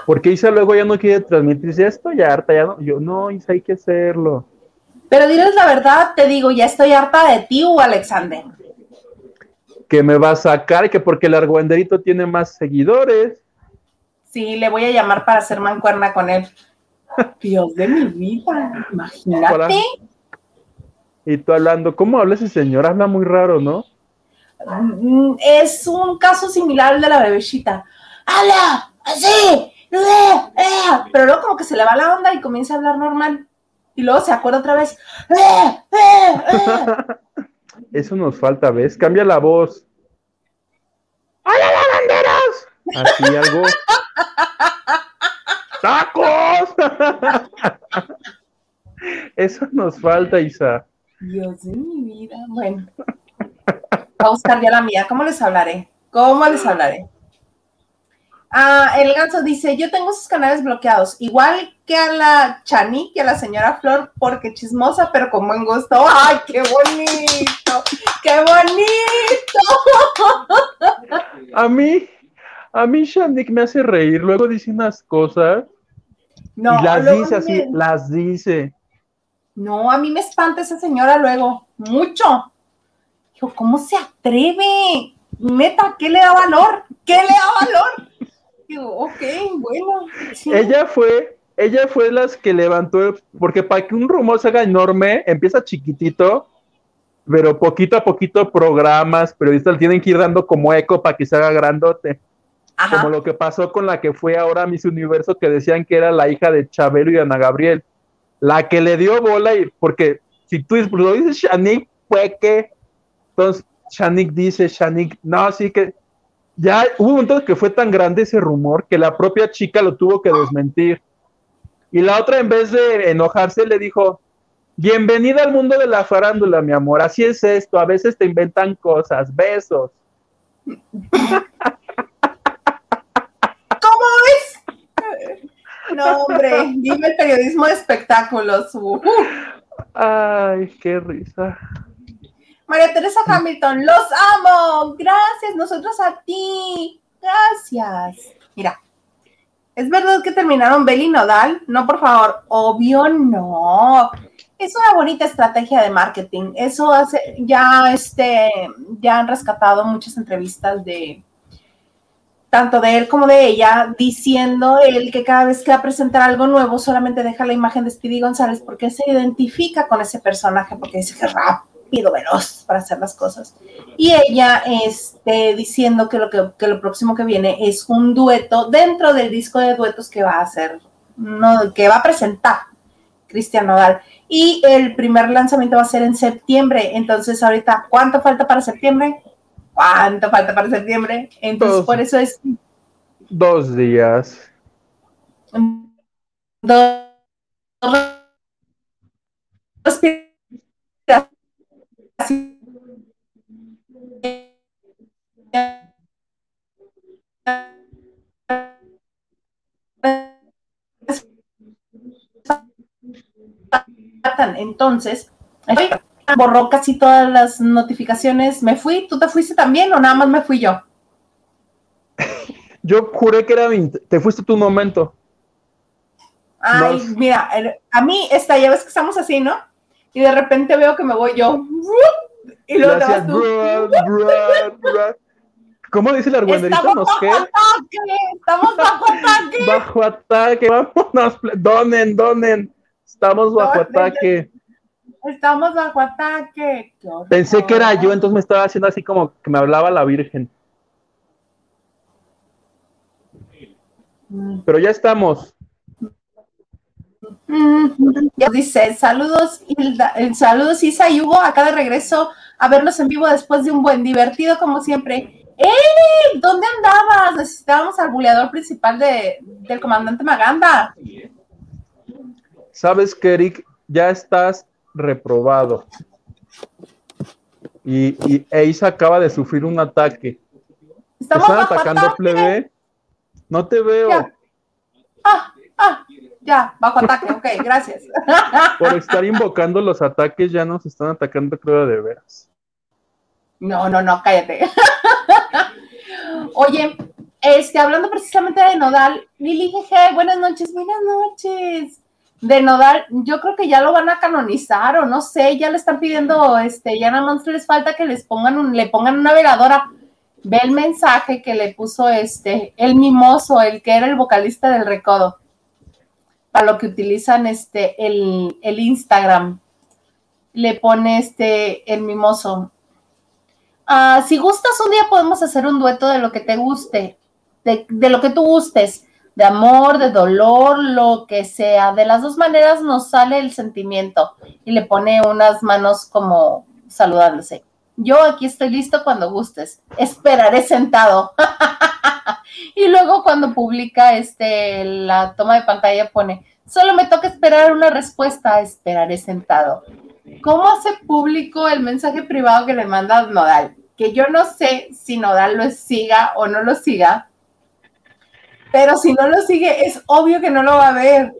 Porque Isa luego ya no quiere transmitir, ya estoy harta, ya no, yo no, Isa, hay que hacerlo. Pero diles la verdad, te digo, ya estoy harta de ti, o Alexander. Que me va a sacar, que porque el argüenderito tiene más seguidores. Sí, le voy a llamar para hacer mancuerna con él. Dios de mi vida, imagínate. Y tú hablando, ¿cómo habla ese señor? Habla muy raro, ¿no? Mm, es un caso similar al de la bebecita. ¡Hala! ¡Así! Pero luego como que se le va la onda y comienza a hablar normal. Y luego se acuerda otra vez. Eso nos falta, ¿ves? Cambia la voz. ¡Hola, lavanderos! Así algo. ¡Tacos! Eso nos falta, Isa. Dios de mi vida. Bueno. Voy a buscar ya la mía. ¿Cómo les hablaré? ¿Cómo les hablaré? Ah, el ganso dice, yo tengo sus canales bloqueados, igual que a la Chani, que a la señora Flor, porque chismosa, pero con buen gusto. ¡Ay, qué bonito! ¡Qué bonito! A mí, a mí Shanik me hace reír, luego dice unas cosas no, y las dice así, las dice. No, a mí me espanta esa señora luego, mucho. Dijo, ¿cómo se atreve? Meta, ¿qué le da valor? ¿Qué le da valor? Ok, bueno. Ella fue, ella fue las que levantó, porque para que un rumor se haga enorme, empieza chiquitito, pero poquito a poquito programas, periodistas tienen que ir dando como eco para que se haga grandote. Como lo que pasó con la que fue ahora Miss Universo, que decían que era la hija de Chabelo y Ana Gabriel. La que le dio bola, y porque si tú lo dices Shanik, fue que. Entonces, Shanik dice, Shanik, no, sí que ya hubo un momento que fue tan grande ese rumor que la propia chica lo tuvo que desmentir. Y la otra, en vez de enojarse, le dijo, bienvenida al mundo de la farándula, mi amor, así es esto, a veces te inventan cosas, besos. no, hombre, dime el periodismo de espectáculos. Ay, qué risa. María Teresa Hamilton, los amo. Gracias, nosotros a ti. Gracias. Mira, ¿es verdad que terminaron Beli Nodal? No, por favor, obvio no. Es una bonita estrategia de marketing. Eso hace, ya, este, ya han rescatado muchas entrevistas de tanto de él como de ella, diciendo él que cada vez que va a presentar algo nuevo solamente deja la imagen de Speedy González porque se identifica con ese personaje, porque dice que es rápido, veloz para hacer las cosas. Y ella este, diciendo que lo, que, lo próximo que viene es un dueto dentro del disco de duetos que va a hacer, no, que va a presentar Cristian Nodal. Y el primer lanzamiento va a ser en septiembre. Entonces, ahorita, ¿cuánto falta para septiembre? ¿Cuánto falta para septiembre? Entonces, por eso es. Dos días. Dos. Entonces, borró casi todas las notificaciones. ¿Me fui? ¿Tú te fuiste también o nada más me fui yo? Yo juré que era mi... Te fuiste tu momento. Ay, mira, a mí esta, ya ves que estamos así, ¿no? Y de repente veo que me voy yo. Y luego te tú. ¿Cómo dice la argüenderita? Estamos bajo ataque, estamos bajo ataque. Bajo ataque, vámonos, donen, donen. Estamos bajo ataque. Estamos bajo ataque. Pensé que era yo, entonces me estaba haciendo así como que me hablaba la Virgen. Mm. Pero ya estamos. Dice, saludos, Hilda, eh, saludos Isa y Hugo, acá de regreso a verlos en vivo después de un buen divertido como siempre. ¡Ey! ¿Dónde andabas? Necesitábamos al buleador principal de, del comandante Maganda. ¿Sabes que Eric? Ya estás reprobado. Y, y Eisa acaba de sufrir un ataque. Estamos ¿Están atacando plebe? No te veo. Ya. Ah, ya, bajo ataque, ok, gracias. Por estar invocando los ataques ya nos están atacando, creo, de veras. No, no, no, cállate. Oye, este, hablando precisamente de Nodal, Lili Jeje, buenas noches, buenas noches de Nodal, yo creo que ya lo van a canonizar o no sé, ya le están pidiendo, este, ya nada más les falta que les pongan un, le pongan una veladora. Ve el mensaje que le puso este, el mimoso, el que era el vocalista del recodo, lo que utilizan este, el, el Instagram. Le pone este, el mimoso. Ah, si gustas, un día podemos hacer un dueto de lo que te guste, de, de lo que tú gustes de amor, de dolor, lo que sea. De las dos maneras nos sale el sentimiento y le pone unas manos como saludándose. Yo aquí estoy listo cuando gustes. Esperaré sentado. y luego cuando publica este la toma de pantalla pone, solo me toca esperar una respuesta, esperaré sentado. ¿Cómo hace público el mensaje privado que le manda Nodal? Que yo no sé si Nodal lo siga o no lo siga, pero si no lo sigue, es obvio que no lo va a ver.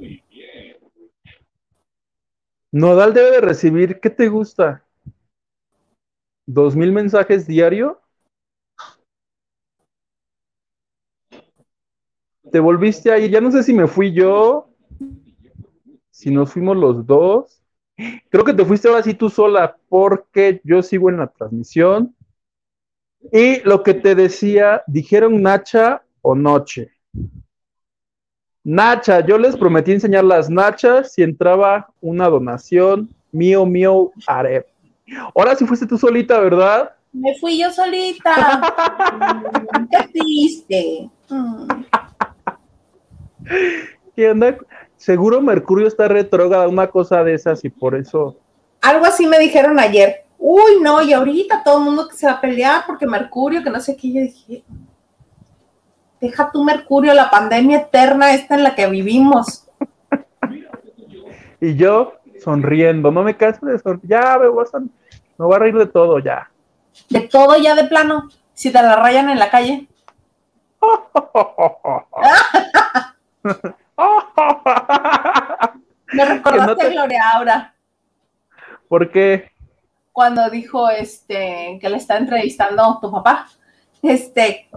Nodal debe de recibir, ¿qué te gusta? ¿Dos mil mensajes diario? Te volviste a ir, ya no sé si me fui yo, si nos fuimos los dos. Creo que te fuiste ahora sí tú sola, porque yo sigo en la transmisión. Y lo que te decía, dijeron Nacha o Noche. Nacha, yo les prometí enseñar las nachas si entraba una donación. Mío, mío, haré. Ahora sí fuiste tú solita, ¿verdad? Me fui yo solita. Qué triste. ¿Qué onda? Seguro Mercurio está retrógrada, una cosa de esas, y por eso. Algo así me dijeron ayer. Uy, no, y ahorita todo el mundo que se va a pelear porque Mercurio, que no sé qué, yo dije, deja tu Mercurio, la pandemia eterna esta en la que vivimos. y yo sonriendo, no me canso de sonreír, ya me voy, a, me voy a reír de todo ya. De todo ya de plano, si te la rayan en la calle. que no te... Gloria Aura. ¿Por qué? Cuando dijo este que le está entrevistando tu papá. Este,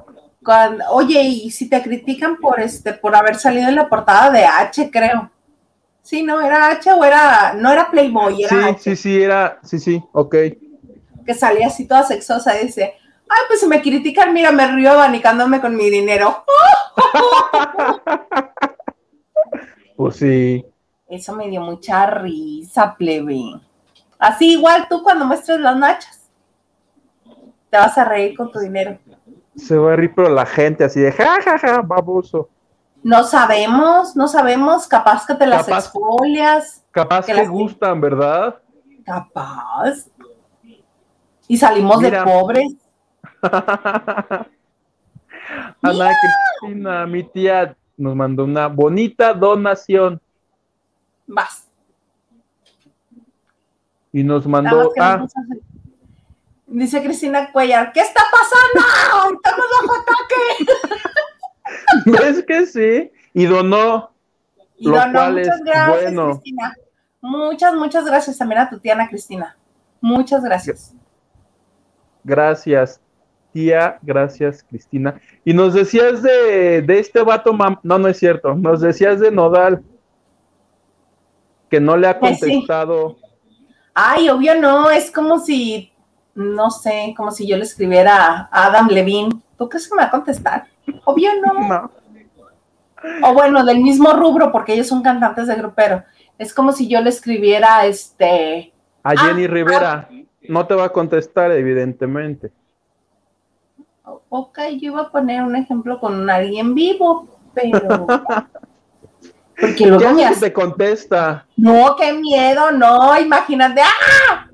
cuando, oye, y si te critican por este, por haber salido en la portada de H, creo. Sí, no, era H o era, no era Playboy, era Sí, sí, sí, era, sí, sí, ok. Que salía así toda sexosa dice, ay, pues si me critican, mira, me río abanicándome con mi dinero. pues sí. Eso me dio mucha risa, plebe. Así igual tú cuando muestres las nachas, te vas a reír con tu dinero. Se va a reír, pero la gente así de jajaja, ja, ja, baboso. No sabemos, no sabemos, capaz que te las exfolias. Capaz que, gustan, ¿verdad? Capaz. Y salimos de pobres. Ana Cristina, mi tía nos mandó una bonita donación. Vas. Y nos mandó. Ah. Dice Cristina Cuellar, ¿qué está pasando? Estamos bajo ataque. ¿Ves que sí? Y donó. Y lo donó, cual muchas gracias, bueno. Cristina. Muchas, muchas gracias también a tu tía Ana Cristina. Muchas gracias. Gracias, tía. Gracias, Cristina. Y nos decías de, de este vato, no, no es cierto. Nos decías de Nodal, que no le ha pues contestado. Ay, obvio no, es como si, no sé, como si yo le escribiera a Adam Levine. ¿Tú crees que me va a contestar? Obvio no. O bueno, del mismo rubro, porque ellos son cantantes de grupero. Es como si yo le escribiera este. A Jenny ah, Rivera. Ah. no te va a contestar, evidentemente. Ok, yo iba a poner un ejemplo con alguien vivo, pero. Porque luego ¿Qué me te contesta? No, qué miedo, no, imagínate. ¡Ah!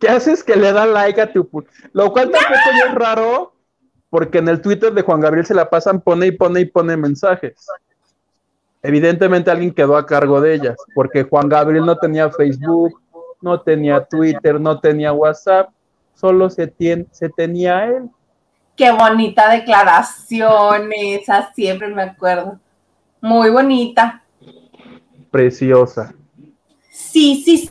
¿Qué haces que le da like a tu Lo cual tampoco es raro, porque en el Twitter de Juan Gabriel se la pasan, pone y pone y pone mensajes. Evidentemente alguien quedó a cargo de ellas, porque Juan Gabriel no tenía Facebook, no tenía Twitter, no tenía WhatsApp, solo se, se tenía él. Qué bonita declaración esa, siempre me acuerdo. Muy bonita. Preciosa. Sí, sí,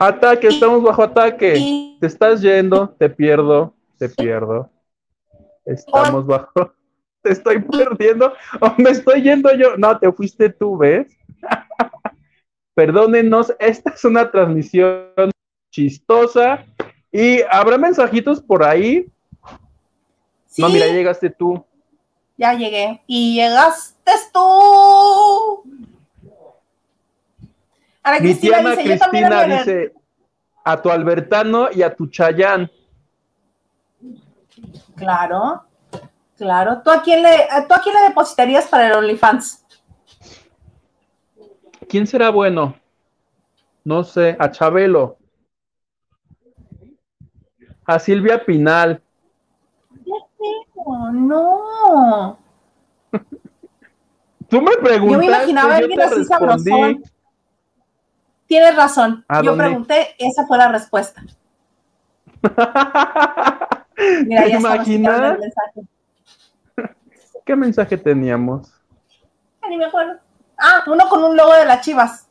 Ataque, estamos bajo ataque. Te estás yendo, te pierdo, te pierdo. Estamos bajo. Te estoy perdiendo o me estoy yendo yo. No, te fuiste tú, ¿ves? Perdónenos, esta es una transmisión chistosa y habrá mensajitos por ahí. No, mira, llegaste tú. Ya llegué. Y llegaste tú. Tía Cristina dice a tu Albertano y a tu Chayán. Claro, claro. ¿Tú a quién le, ¿tú a quién le depositarías para el OnlyFans? ¿Quién será bueno? No sé, a Chabelo. A Silvia Pinal. No. Tú me preguntaste. Yo me imaginaba a alguien así sabrosón. Tienes razón. Yo pregunté, esa fue la respuesta. Mira, ¿Te imaginas? ¿Qué mensaje teníamos? Ni me acuerdo. Ah, uno con un logo de las chivas.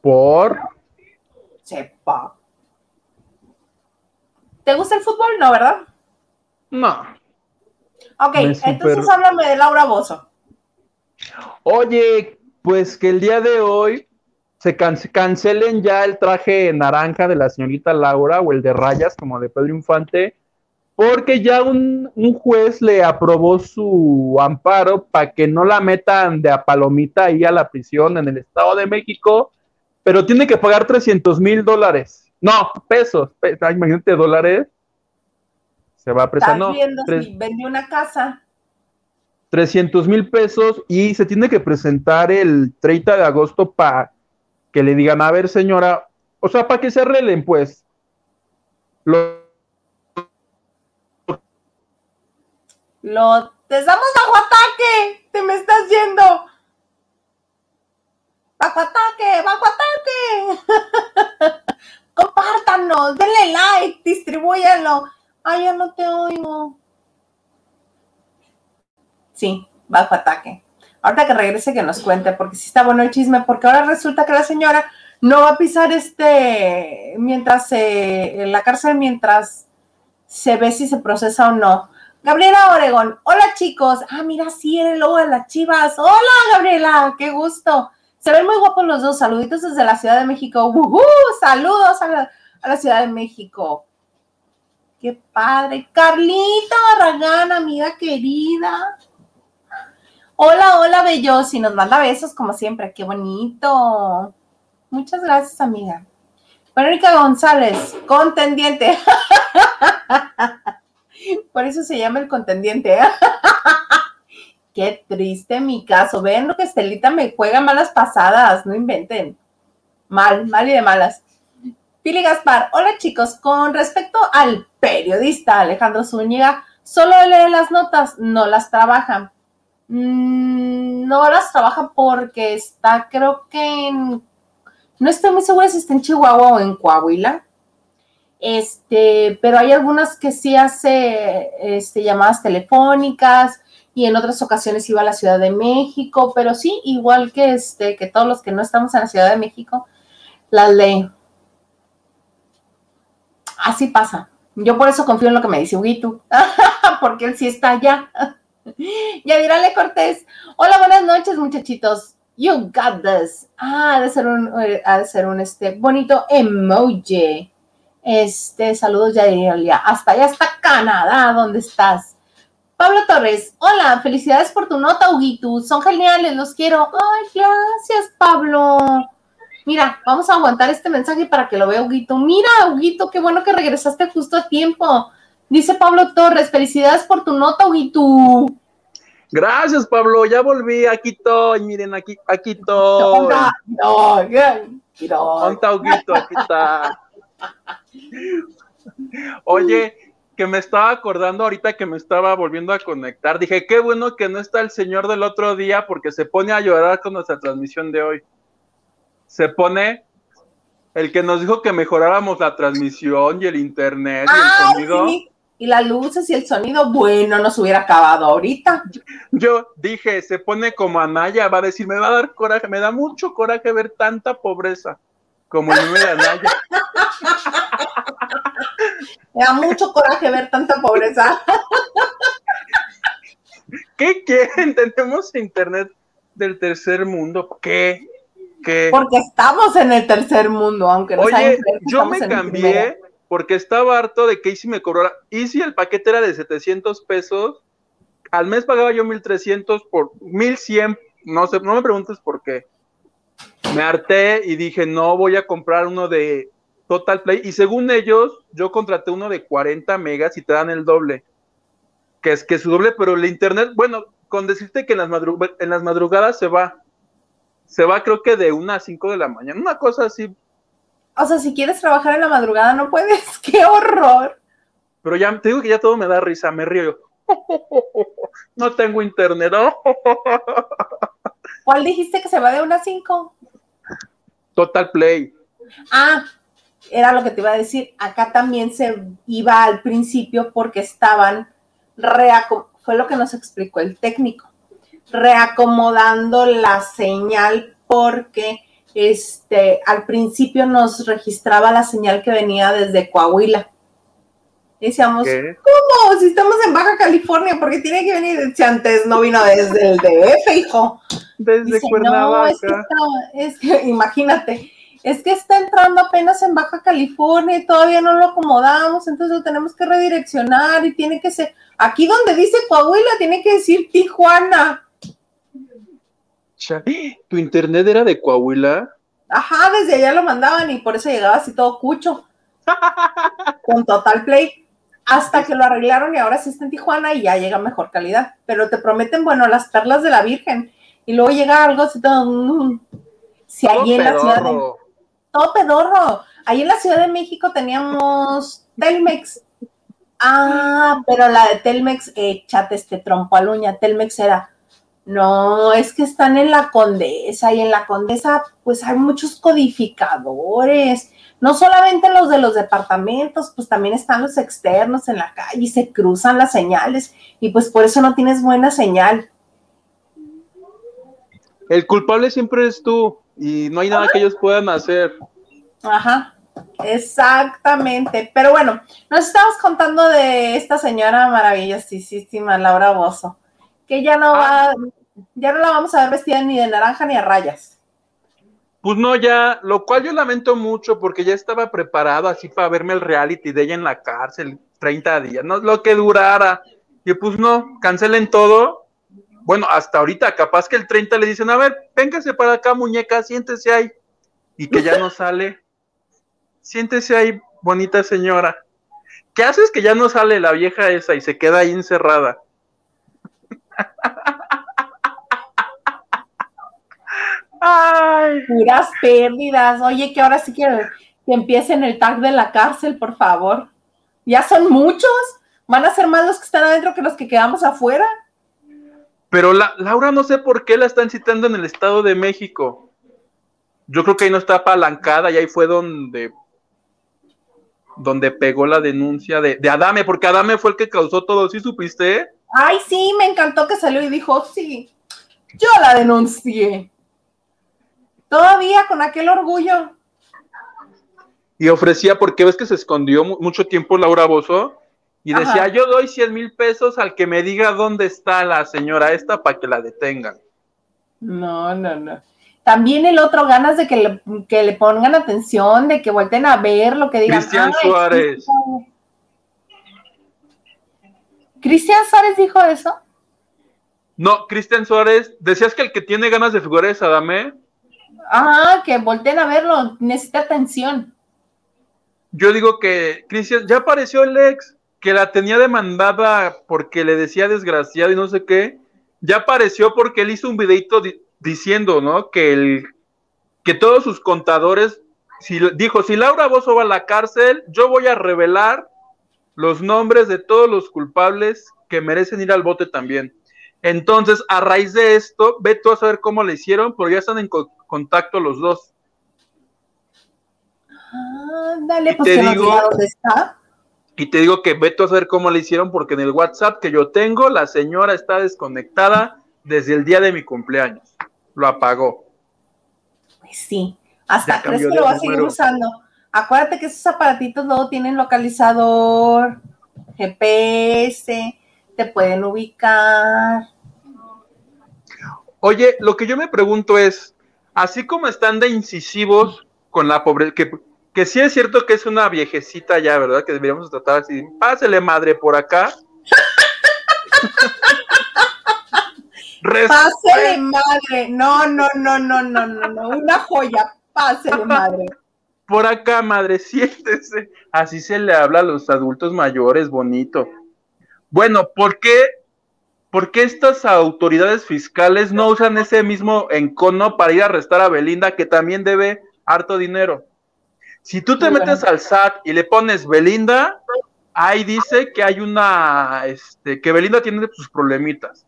¿Por? Sepa. ¿Te gusta el fútbol? No, ¿verdad? No. Ok, entonces háblame de Laura Bozo. Oye, pues que el día de hoy se cancelen ya el traje naranja de la señorita Laura o el de rayas como de Pedro Infante, porque ya un, juez le aprobó su amparo para que no la metan de a palomita ahí a la prisión en el Estado de México, pero tiene que pagar 300 mil dólares. No, pesos, imagínate dólares. Se va a prestar, no. vendió una casa 300 mil pesos y se tiene que presentar el 30 de agosto para que le digan, a ver señora, o sea, para que se arreglen pues. Lo... Lo... Te estamos bajo ataque, te me estás yendo. Bajo ataque, bajo ataque. Compártanos, denle like, distribúyanlo. Ay, ya no te oigo. Sí, bajo ataque. Ahorita que regrese que nos cuente, porque sí está bueno el chisme, porque ahora resulta que la señora no va a pisar este mientras se, en la cárcel mientras se ve si se procesa o no. Gabriela Oregón, hola chicos. Ah, mira, sí, el lobo de las chivas. Hola, Gabriela, qué gusto. Se ven muy guapos los dos. Saluditos desde la Ciudad de México. Saludos a la, Ciudad de México. Qué padre. Carlita Barragán, amiga querida. Hola, hola, Bellosi. Nos manda besos como siempre. Qué bonito. Muchas gracias, amiga. Verónica González, contendiente. Por eso se llama el contendiente. Qué triste mi caso. Ven lo que Estelita me juega malas pasadas. No inventen. Mal, mal y de malas. Pili Gaspar, hola chicos. Con respecto al periodista Alejandro Zúñiga, solo lee las notas, no las trabaja. Mm, no las trabaja porque está, creo que en. No estoy muy segura si está en Chihuahua o en Coahuila este, pero hay algunas que sí hace este, llamadas telefónicas y en otras ocasiones iba a la Ciudad de México, pero sí, igual que este, que todos los que no estamos en la Ciudad de México, la ley. Así pasa. Yo por eso confío en lo que me dice Huguito, porque él sí está allá. ya dirale Cortés. Hola, buenas noches, muchachitos. You got this. Ah, ha de ser un, eh, ha de ser un este bonito emoji. Este, saludos ya hasta allá hasta Canadá, ¿dónde estás? Pablo Torres, hola, felicidades por tu nota, Huguito. Son geniales, los quiero. Ay, gracias, Pablo. Mira, vamos a aguantar este mensaje para que lo vea Huguito. Mira, Huguito, qué bueno que regresaste justo a tiempo. Dice Pablo Torres, felicidades por tu nota, Huguito. Gracias, Pablo, ya volví, aquí estoy, miren, aquí, aquí estoy. No, no, aquí está. Oye, que me estaba acordando ahorita que me estaba volviendo a conectar. Dije, qué bueno que no está el señor del otro día porque se pone a llorar con nuestra transmisión de hoy. Se pone el que nos dijo que mejoráramos la transmisión y el internet y el sonido. Y las luces y el sonido, bueno, nos hubiera acabado ahorita. Yo dije, se pone como Anaya, va a decir, me va a dar coraje, me da mucho coraje ver tanta pobreza como el número de Anaya. Me da mucho coraje ver tanta pobreza. ¿Qué quieren? Tenemos internet del tercer mundo. ¿Qué? ¿Qué? Porque estamos en el tercer mundo, aunque no Oye, yo me cambié porque estaba harto de que Easy me cobró. Easy el paquete era de 700 pesos. Al mes pagaba yo 1300 por 1100. No sé, no me preguntes por qué. Me harté y dije, no voy a comprar uno de Total Play. Y según ellos, yo contraté uno de 40 megas y te dan el doble. Que es que su doble, pero el internet, bueno, con decirte que en las, en las madrugadas se va. Se va creo que de una a 5 de la mañana. Una cosa así. O sea, si quieres trabajar en la madrugada no puedes. ¡Qué horror! Pero ya te digo que ya todo me da risa, me río. No tengo internet. ¿Cuál dijiste que se va de una a 5? Total Play. Ah, era lo que te iba a decir, acá también se iba al principio porque estaban fue lo que nos explicó el técnico, reacomodando la señal porque este, al principio nos registraba la señal que venía desde Coahuila. Decíamos, ¿cómo? Si estamos en Baja California, porque tiene que venir, si antes no vino desde el DF, hijo. Desde Cuernavaca. es que imagínate es que está entrando apenas en Baja California y todavía no lo acomodamos, entonces lo tenemos que redireccionar y tiene que ser, aquí donde dice Coahuila, tiene que decir Tijuana. ¿Tu internet era de Coahuila? Ajá, desde allá lo mandaban y por eso llegaba así todo cucho. con Total Play. Hasta que lo arreglaron y ahora sí está en Tijuana y ya llega mejor calidad. Pero te prometen, bueno, las perlas de la Virgen. Y luego llega algo así todo. Mm, si allí en la ciudad de, todo pedorro. Ahí en la Ciudad de México teníamos Telmex. Ah, pero la de Telmex, échate este trompo a uña. Telmex era, no, es que están en la Condesa y en la Condesa, pues hay muchos codificadores. No solamente los de los departamentos, pues también están los externos en la calle y se cruzan las señales y pues por eso no tienes buena señal. El culpable siempre es tú y no hay nada que ellos puedan hacer. Ajá, exactamente. Pero bueno, nos estamos contando de esta señora maravillosísima, Laura Bozo, que ya no va, ah. ya no la vamos a ver vestida ni de naranja ni a rayas. Pues no, ya, lo cual yo lamento mucho porque ya estaba preparado así para verme el reality de ella en la cárcel, 30 días, no lo que durara. Y pues no, cancelen todo. Bueno, hasta ahorita, capaz que el 30 le dicen, a ver, véngase para acá, muñeca, siéntese ahí. Y que ya no sale. Siéntese ahí, bonita señora. ¿Qué haces que ya no sale la vieja esa y se queda ahí encerrada? Ay. Puras pérdidas. Oye, que ahora sí quiero que empiecen el tag de la cárcel, por favor. Ya son muchos. Van a ser más los que están adentro que los que quedamos afuera. Pero la, Laura no sé por qué la están citando en el Estado de México. Yo creo que ahí no está apalancada y ahí fue donde donde pegó la denuncia de, de Adame, porque Adame fue el que causó todo, ¿sí supiste? Ay, sí, me encantó que salió y dijo, sí, yo la denuncié. Todavía con aquel orgullo. Y ofrecía, porque ves que se escondió mucho tiempo Laura Bozo, y decía, yo doy 100 mil pesos al que me diga dónde está la señora esta para que la detengan. No, no, no. También el otro, ganas de que le, que le pongan atención, de que vuelten a ver lo que digan. Cristian Suárez. ¿Cristian Suárez dijo eso? No, Cristian Suárez, decías que el que tiene ganas de figurar es Adame. Ah, que volteen a verlo, necesita atención. Yo digo que, Cristian, ya apareció el ex, que la tenía demandada porque le decía desgraciado y no sé qué. Ya apareció porque él hizo un videito diciendo, ¿no? Que el, que todos sus contadores, si, dijo, si Laura Bozo va a la cárcel, yo voy a revelar los nombres de todos los culpables que merecen ir al bote también. Entonces, a raíz de esto, ve tú a saber cómo le hicieron, pero ya están en contacto los dos. Ah, dale, pues que dónde está. Y te digo que ve tú a saber cómo le hicieron, porque en el WhatsApp que yo tengo, la señora está desconectada desde el día de mi cumpleaños. Lo apagó. Pues sí, hasta crees que lo va a seguir usando. Acuérdate que esos aparatitos luego tienen localizador, GPS, te pueden ubicar. Oye, lo que yo me pregunto es, así como están de incisivos con la pobreza, que, que sí es cierto que es una viejecita ya, ¿verdad? Que deberíamos tratar así, pásele madre por acá. pásele madre, no, no, no, no, no, no, no, una joya, pásele madre. Por acá, madre, siéntese. Así se le habla a los adultos mayores, bonito. Bueno, ¿por qué ¿por qué estas autoridades fiscales no usan ese mismo encono para ir a arrestar a Belinda, que también debe harto dinero? Si tú te metes al SAT y le pones Belinda, ahí dice que hay una, este, que Belinda tiene sus problemitas.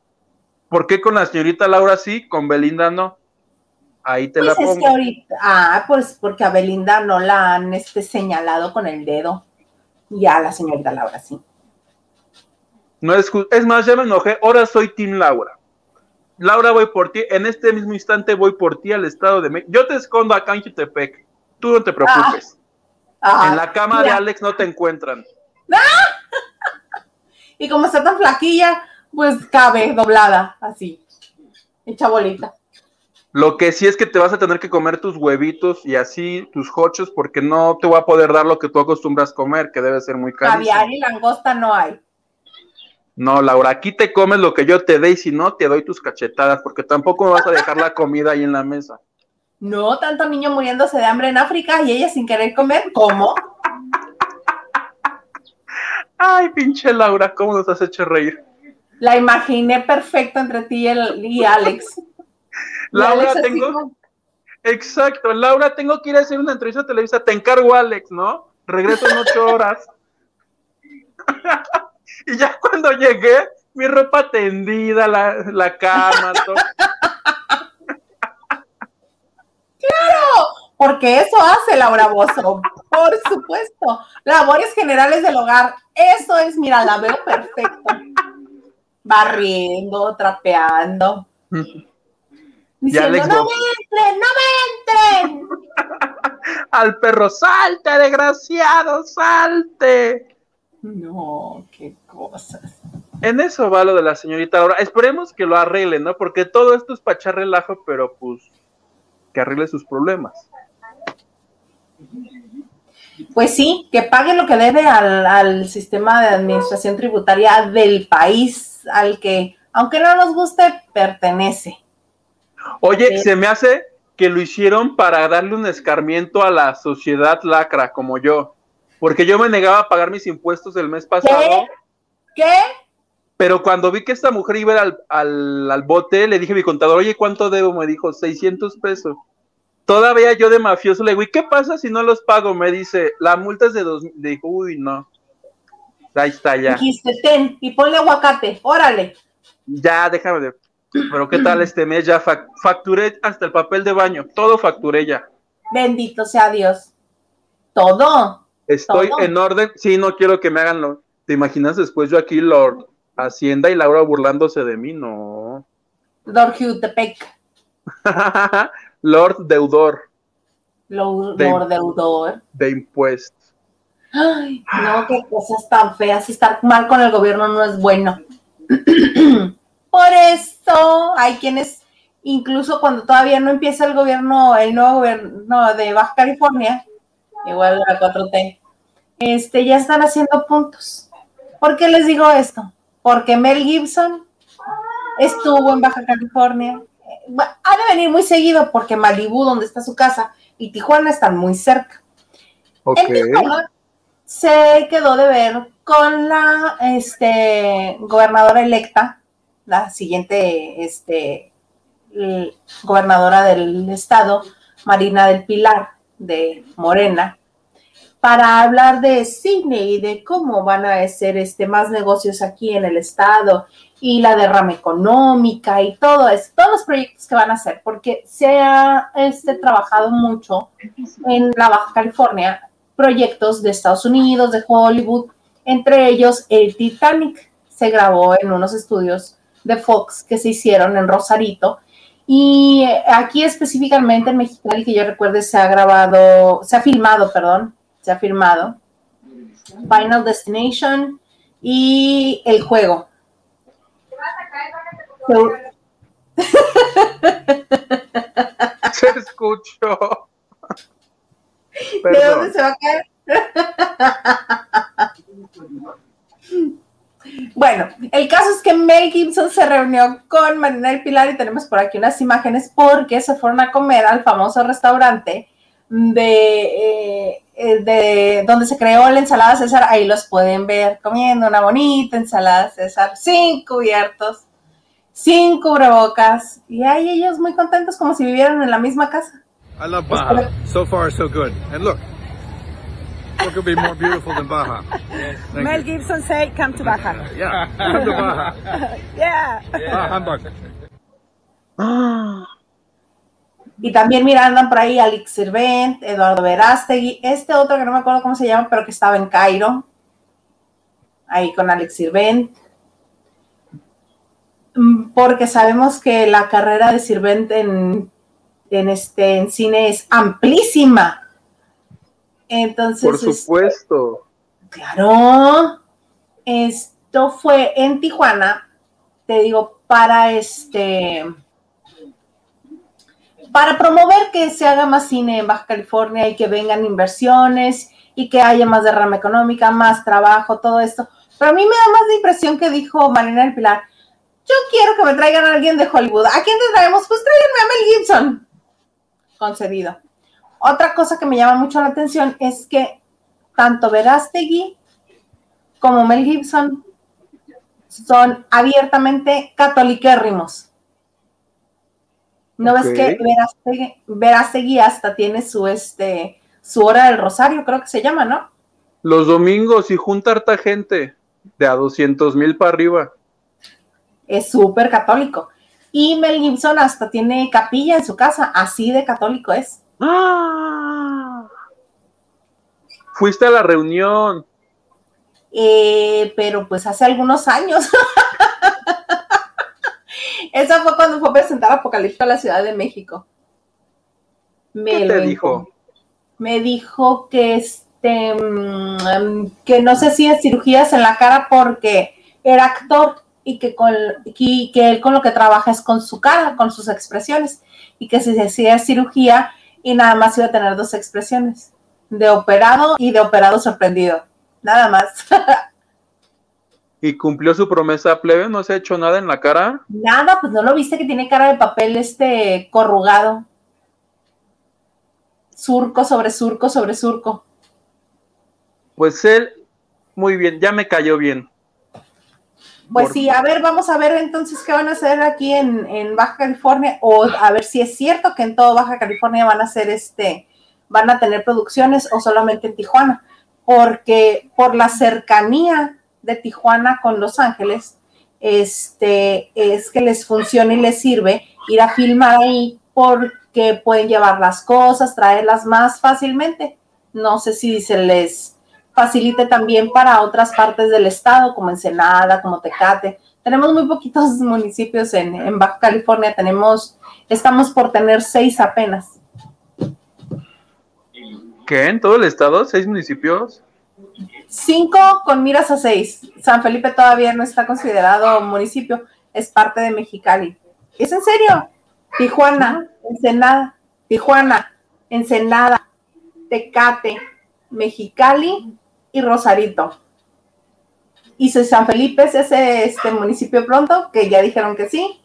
¿Por qué con la señorita Laura sí, con Belinda no? Ahí te la pongo. Pues es que ahorita, ah, pues porque a Belinda no la han este, señalado con el dedo. Y a la señorita Laura sí. No es, es más, ya me enojé. Ahora soy Team Laura. Laura, voy por ti. En este mismo instante voy por ti al Estado de México. Yo te escondo acá en Jutepec. Tú no te preocupes. Ah. en la cama de Alex no te encuentran. y como está tan flaquilla, pues cabe doblada, así. Hecha bolita. Lo que sí es que te vas a tener que comer tus huevitos y así tus hochos porque no te voy a poder dar lo que tú acostumbras comer, que debe ser muy caro. Caviar y langosta no hay. No, Laura, aquí te comes lo que yo te dé y si no, te doy tus cachetadas, porque tampoco me vas a dejar la comida ahí en la mesa. No, tanto niño muriéndose de hambre en África y ella sin querer comer, ¿cómo? Ay, pinche Laura, ¿cómo nos has hecho reír? La imaginé perfecto entre ti y, Alex. Laura, tengo. Exacto, Laura, tengo que ir a hacer una entrevista a Televisa. Te encargo, Alex, ¿no? Regreso en ocho horas. Y ya cuando llegué, mi ropa tendida, la, la cama, todo. ¡Claro! porque eso hace Laura Bozo, por supuesto. Labores generales del hogar, eso es, mira, la veo perfecto. Barriendo, trapeando. Diciendo, no me entren, no me entren. Al perro, salte, desgraciado, salte. No, qué cosas. En eso va lo de la señorita Laura. Esperemos que lo arregle, ¿no? Porque todo esto es para echar relajo, pero pues que arregle sus problemas. Pues sí, que pague lo que debe al, sistema de administración tributaria del país al que, aunque no nos guste, pertenece. Oye, eh, se me hace que lo hicieron para darle un escarmiento a la sociedad lacra como yo, porque yo me negaba a pagar mis impuestos el mes pasado. ¿Qué? ¿Qué? Pero cuando vi que esta mujer iba al, al, al bote, le dije a mi contador, oye, ¿cuánto debo? Me dijo, 600 pesos. Todavía yo de mafioso le digo, ¿y qué pasa si no los pago? Me dice, la multa es de dos. Le dijo, uy, no. Ahí está ya. Dijiste, ten, y ponle aguacate, órale. Ya, déjame de. Pero ¿qué tal este mes? Ya facturé hasta el papel de baño, todo facturé ya. Bendito sea Dios. Todo. Estoy en orden. Sí, no quiero que me hagan lo. ¿Te imaginas después yo aquí, Lord Hacienda y Laura burlándose de mí? No. Lord Jutepec. Lord Deudor. Lord, Deudor. De impuestos. Ay, no, qué cosas tan feas. Estar mal con el gobierno no es bueno. Por eso hay quienes, incluso cuando todavía no empieza el gobierno, el nuevo gobierno de Baja California, igual de la 4T, este, ya están haciendo puntos. ¿Por qué les digo esto? Porque Mel Gibson estuvo en Baja California, ha de venir muy seguido porque Malibú, donde está su casa, y Tijuana están muy cerca. En Tijuana se quedó de ver con la este, gobernadora electa, la siguiente este, gobernadora del estado, Marina del Pilar, de Morena, para hablar de cine y de cómo van a hacer este, más negocios aquí en el estado y la derrama económica y todo eso, todos los proyectos que van a hacer, porque se ha este, trabajado mucho en la Baja California, proyectos de Estados Unidos, de Hollywood, entre ellos el Titanic se grabó en unos estudios de Fox que se hicieron en Rosarito. Y aquí específicamente en Mexicali, que yo recuerde, se ha grabado, se ha filmado, perdón, se ha filmado Final Destination y el juego, se escuchó. ¿De dónde se va a caer? Bueno, el caso es que Mel Gibson se reunió con Marina del Pilar y tenemos por aquí unas imágenes porque se fueron a comer al famoso restaurante de, eh, de donde se creó la ensalada César. Ahí los pueden ver comiendo una bonita ensalada César sin cubiertos sin cubrebocas, y ahí ellos muy contentos como si vivieran en la misma casa. I love Baja. So far, so good. And look, what could be more beautiful than Baja? Mel Gibson said, come to Baja. Yeah, come to Baja. yeah. Ah, Hamburg. Y también mira, andan por ahí Alex Sirvent, Eduardo Verástegui, este otro que no me acuerdo cómo se llama, pero que estaba en Cairo, ahí con Alex Sirvent. Mm, porque sabemos que la carrera de sirvente en, este, en cine es amplísima. Entonces. Por este, supuesto. claro. Esto fue en Tijuana, te digo, para este. Para promover que se haga más cine en Baja California y que vengan inversiones y que haya más derrama económica, más trabajo, todo esto. Pero a mí me da más de impresión que dijo Marina del Pilar yo quiero que me traigan a alguien de Hollywood. ¿A quién te traemos? Pues tráiganme a Mel Gibson. Concedido. Otra cosa que me llama mucho la atención es que tanto Verástegui como Mel Gibson son abiertamente catoliquérrimos. ¿No ves que Verástegui, hasta tiene su, este, su hora del rosario, creo que se llama, ¿no? Los domingos y junta harta gente de a 200 mil para arriba es súper católico. Y Mel Gibson hasta tiene capilla en su casa, así de católico es. ¡Ah! Fuiste a la reunión. Eh, pero pues hace algunos años. Esa fue cuando fue a presentar Apocalipto a la Ciudad de México. Me ¿Qué te dijo? Me dijo que este mm, que no se hacía cirugías en la cara porque era actor y que, con, que él con lo que trabaja es con su cara, con sus expresiones, y que si se hacía cirugía y nada más iba a tener dos expresiones, de operado y de operado sorprendido, nada más. ¿Y cumplió su promesa plebe? ¿No se ha hecho nada en la cara? Nada, pues no lo viste que tiene cara de papel este corrugado. Surco sobre surco sobre surco. Pues él, muy bien, ya me cayó bien. Pues sí, a ver, vamos a ver entonces qué van a hacer aquí en, Baja California, o a ver si es cierto que en todo Baja California van a hacer este, van a tener producciones o solamente en Tijuana, porque por la cercanía de Tijuana con Los Ángeles, este, es que les funciona y les sirve ir a filmar ahí porque pueden llevar las cosas, traerlas más fácilmente. No sé si se les facilite también para otras partes del estado, como Ensenada, como Tecate. Tenemos muy poquitos municipios en, Baja California, tenemos, estamos por tener seis apenas. ¿Qué? ¿En todo el estado? ¿Seis municipios? Cinco con miras a seis. San Felipe todavía no está considerado municipio, es parte de Mexicali. ¿Es en serio? Tijuana, Ensenada, Tijuana, Ensenada, Tecate, Mexicali, y Rosarito. Y si San Felipe es ese este municipio pronto, que ya dijeron que sí,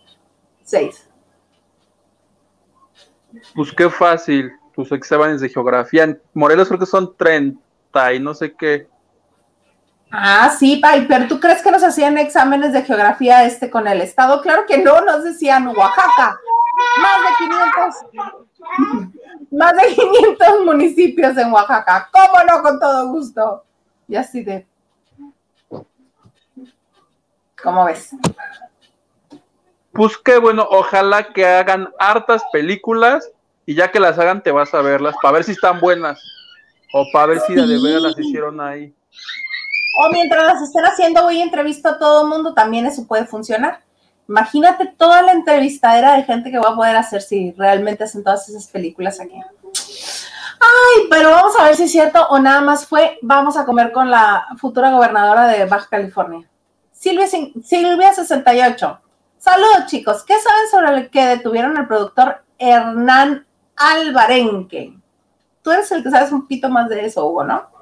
seis. Pues qué fácil, tus exámenes de geografía. En Morelos creo que son 30 y no sé qué. Ah, sí, pero ¿tú crees que nos hacían exámenes de geografía este con el estado? Claro que no, nos decían Oaxaca. Más de 500. Más de 500 municipios en Oaxaca. ¿Cómo no? Con todo gusto. Y así de... ¿Cómo ves? Pues qué bueno, ojalá que hagan hartas películas y ya que las hagan te vas a verlas para ver si están buenas o para ver si de verdad las hicieron ahí. O mientras las estén haciendo voy a entrevistar a todo el mundo, también eso puede funcionar. Imagínate toda la entrevistadera de gente que va a poder hacer si realmente hacen todas esas películas aquí. Ay, pero vamos a ver si es cierto o nada más fue, vamos a comer con la futura gobernadora de Baja California. Silvia, Silvia 68. Saludos chicos, ¿qué saben sobre el que detuvieron al productor Hernán Alvarenque? Tú eres el que sabes un poquito más de eso, Hugo, ¿no?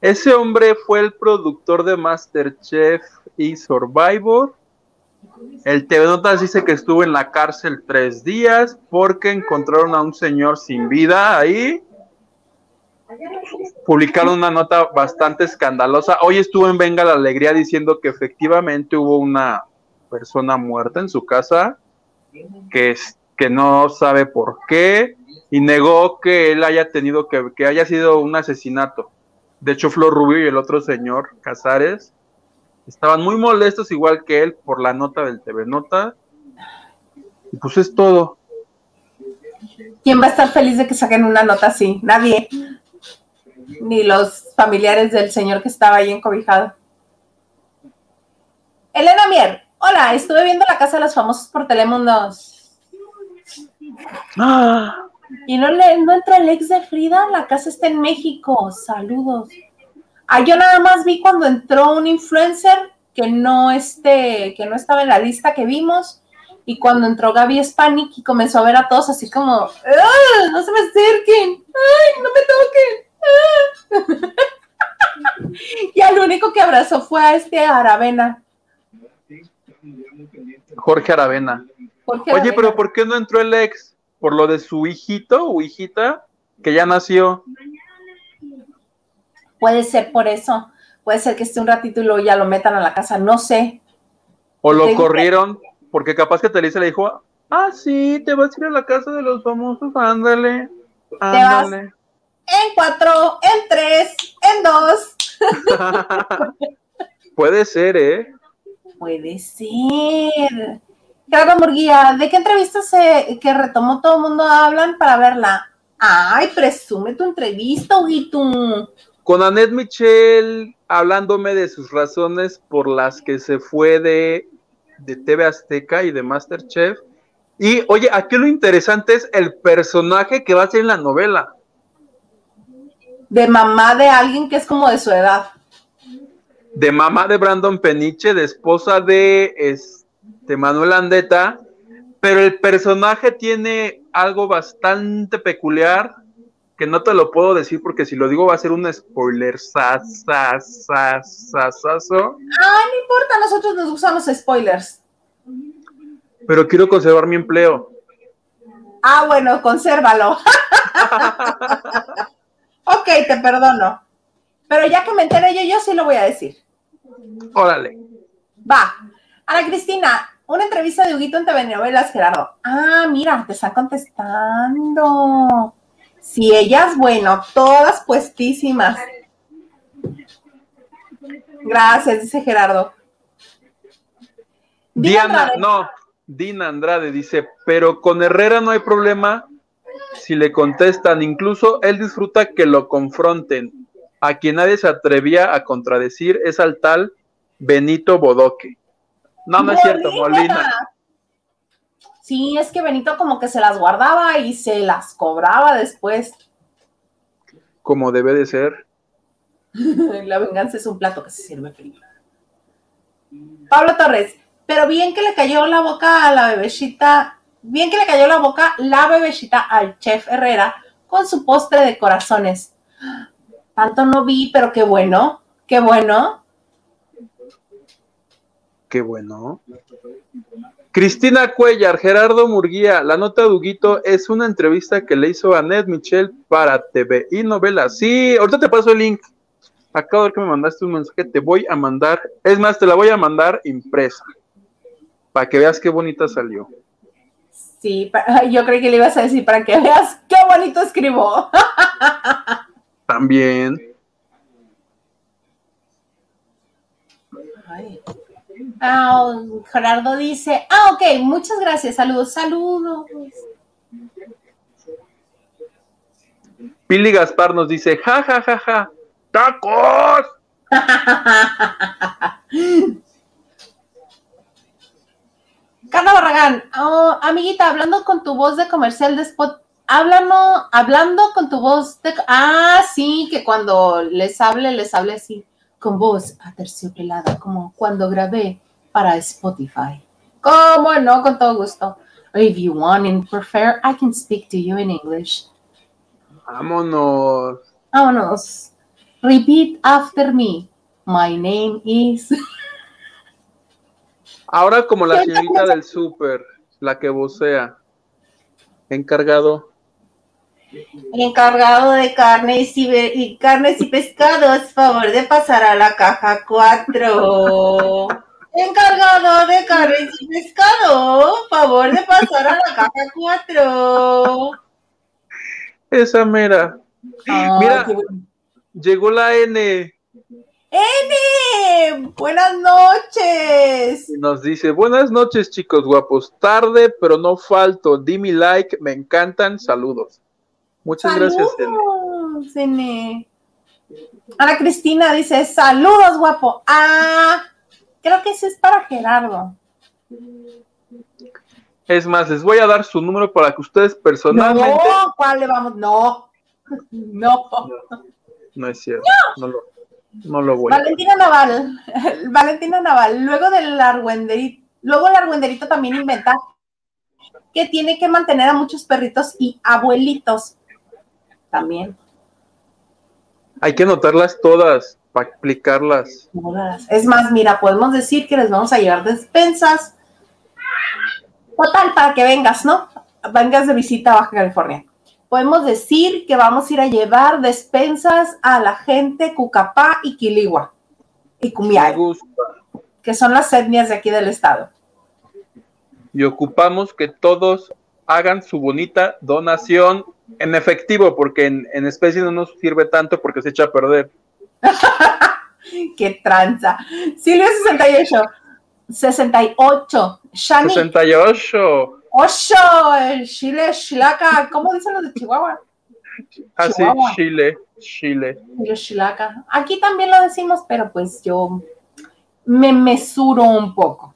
Ese hombre fue el productor de Masterchef y Survivor el TV Notas dice que estuvo en la cárcel tres días porque encontraron a un señor sin vida ahí. Publicaron una nota bastante escandalosa. Hoy estuvo en Venga la Alegría diciendo que efectivamente hubo una persona muerta en su casa, que, que no sabe por qué, y negó que él haya tenido que, que haya sido un asesinato. De hecho, Flor Rubio y el otro señor, Casares, Estaban muy molestos, igual que él, por la nota del TV Nota. Y pues es todo. ¿Quién va a estar feliz de que saquen una nota así? Nadie. Ni los familiares del señor que estaba ahí encobijado. Elena Mier, hola, estuve viendo la casa de los famosos por Telemundo. Ah. Y no, le, no entra el ex de Frida, la casa está en México. Saludos. Ah, yo nada más vi cuando entró un influencer que no, este, que no estaba en la lista que vimos y cuando entró Gaby Spanik y comenzó a ver a todos así como, no se me acerquen! ¡Ay, no me toquen! y al único que abrazó fue a este Aravena. Jorge Aravena. Oye, pero ¿por qué no entró el ex? ¿Por lo de su hijito o hijita que ya nació? Puede ser por eso. Puede ser que esté un ratito y luego ya lo metan a la casa. No sé. O lo corrieron porque capaz que Telisa le dijo, ah, sí, te vas a ir a la casa de los famosos, ándale. Ándale. en cuatro, en tres, en dos. Puede ser, ¿eh? Puede ser. Claro, Murguía, ¿de qué entrevista se, que retomó todo el mundo hablan para verla? Ay, presume tu entrevista, Huguito. Con Annette Michel hablándome de sus razones por las que se fue de, de TV Azteca y de Masterchef. Y oye, aquí lo interesante es el personaje que va a ser en la novela. De mamá de alguien que es como de su edad. De mamá de Brandon Peniche, de esposa de este, Manuel Andeta, pero el personaje tiene algo bastante peculiar que no te lo puedo decir porque si lo digo va a ser un spoiler. Sa, sa, sa, sa, sa, Ah, no importa, a nosotros nos gustan los spoilers. Pero quiero conservar mi empleo. Ah, bueno, consérvalo. ok, te perdono. Pero ya que me enteré yo, yo sí lo voy a decir. Órale. Va. Ana Cristina, una entrevista de Huguito en TV Novelas, Gerardo. Ah, mira, te están contestando. Si ellas, bueno, todas puestísimas. Gracias, dice Gerardo. Diana, no, Dina Andrade dice, pero con Herrera no hay problema si le contestan, incluso él disfruta que lo confronten. A quien nadie se atrevía a contradecir es al tal Benito Bodoque. No, no es cierto, Molina. Sí, es que Benito como que se las guardaba y se las cobraba después. Como debe de ser. La venganza es un plato que se sirve frío. Pablo Torres, pero bien que le cayó la boca a la bebecita, bien que le cayó la boca la bebecita al chef Herrera con su postre de corazones. Tanto no vi, pero qué bueno, qué bueno. Qué bueno. Cristina Cuellar, Gerardo Murguía, la nota de Huguito es una entrevista que le hizo a Ned Michel para TV y novela. Sí, ahorita te paso el link. Acabo de ver que me mandaste un mensaje, te voy a mandar, es más, te la voy a mandar impresa para que veas qué bonita salió. Sí, yo creo que le ibas a decir para que veas qué bonito escribo. También. Ah, Gerardo dice, ah, ok, muchas gracias, saludos, saludos. Pili Gaspar nos dice, ja, ja, ja, ja, tacos. Carla Barragán, oh, amiguita, hablando con tu voz de comercial de spot, háblanos, hablando con tu voz de... Ah, sí, que cuando les hable, les hable así, con voz aterciopelada, como cuando grabé para Spotify. ¿Cómo no? Con todo gusto. If you want and prefer, I can speak to you in English. Vámonos. Vámonos. Repeat after me. My name is... Ahora como la señorita del súper, la que vocea. Encargado. Encargado de carnes y, y, carnes y pescados, favor de pasar a la caja 4. Encargado de carnes y pescado, favor de pasar a la caja 4. Esa mera. Oh, Mira, llegó la N. N, buenas noches. Nos dice, buenas noches chicos guapos, tarde pero no falto, di mi like, me encantan, saludos. Muchas saludos, gracias. N. Ana Cristina dice, saludos guapo. Ah, creo que ese es para Gerardo. Es más, les voy a dar su número para que ustedes personalmente... No, ¿cuál le vamos? No, no. No, no es cierto. No, no lo... No lo voy. Valentina Naval, Valentina Naval, luego del argüenderito, luego el argüenderito también inventa que tiene que mantener a muchos perritos y abuelitos también. Hay que anotarlas todas para explicarlas. Todas. Es más, mira, podemos decir que les vamos a llevar despensas. Total, para que vengas, ¿no? Vengas de visita a Baja California podemos decir que vamos a ir a llevar despensas a la gente Cucapá y Quiligua y Cumiay, que son las etnias de aquí del estado. Y ocupamos que todos hagan su bonita donación en efectivo, porque en, en especie no nos sirve tanto porque se echa a perder. ¡Qué tranza! Silvio 68. 68. Shani. 68. ¡Ocho! El chile, chilaca. ¿Cómo dicen los de Chihuahua? Así, Chihuahua. Chile, Chile. Yo chilaca. Aquí también lo decimos, pero pues yo me mesuro un poco.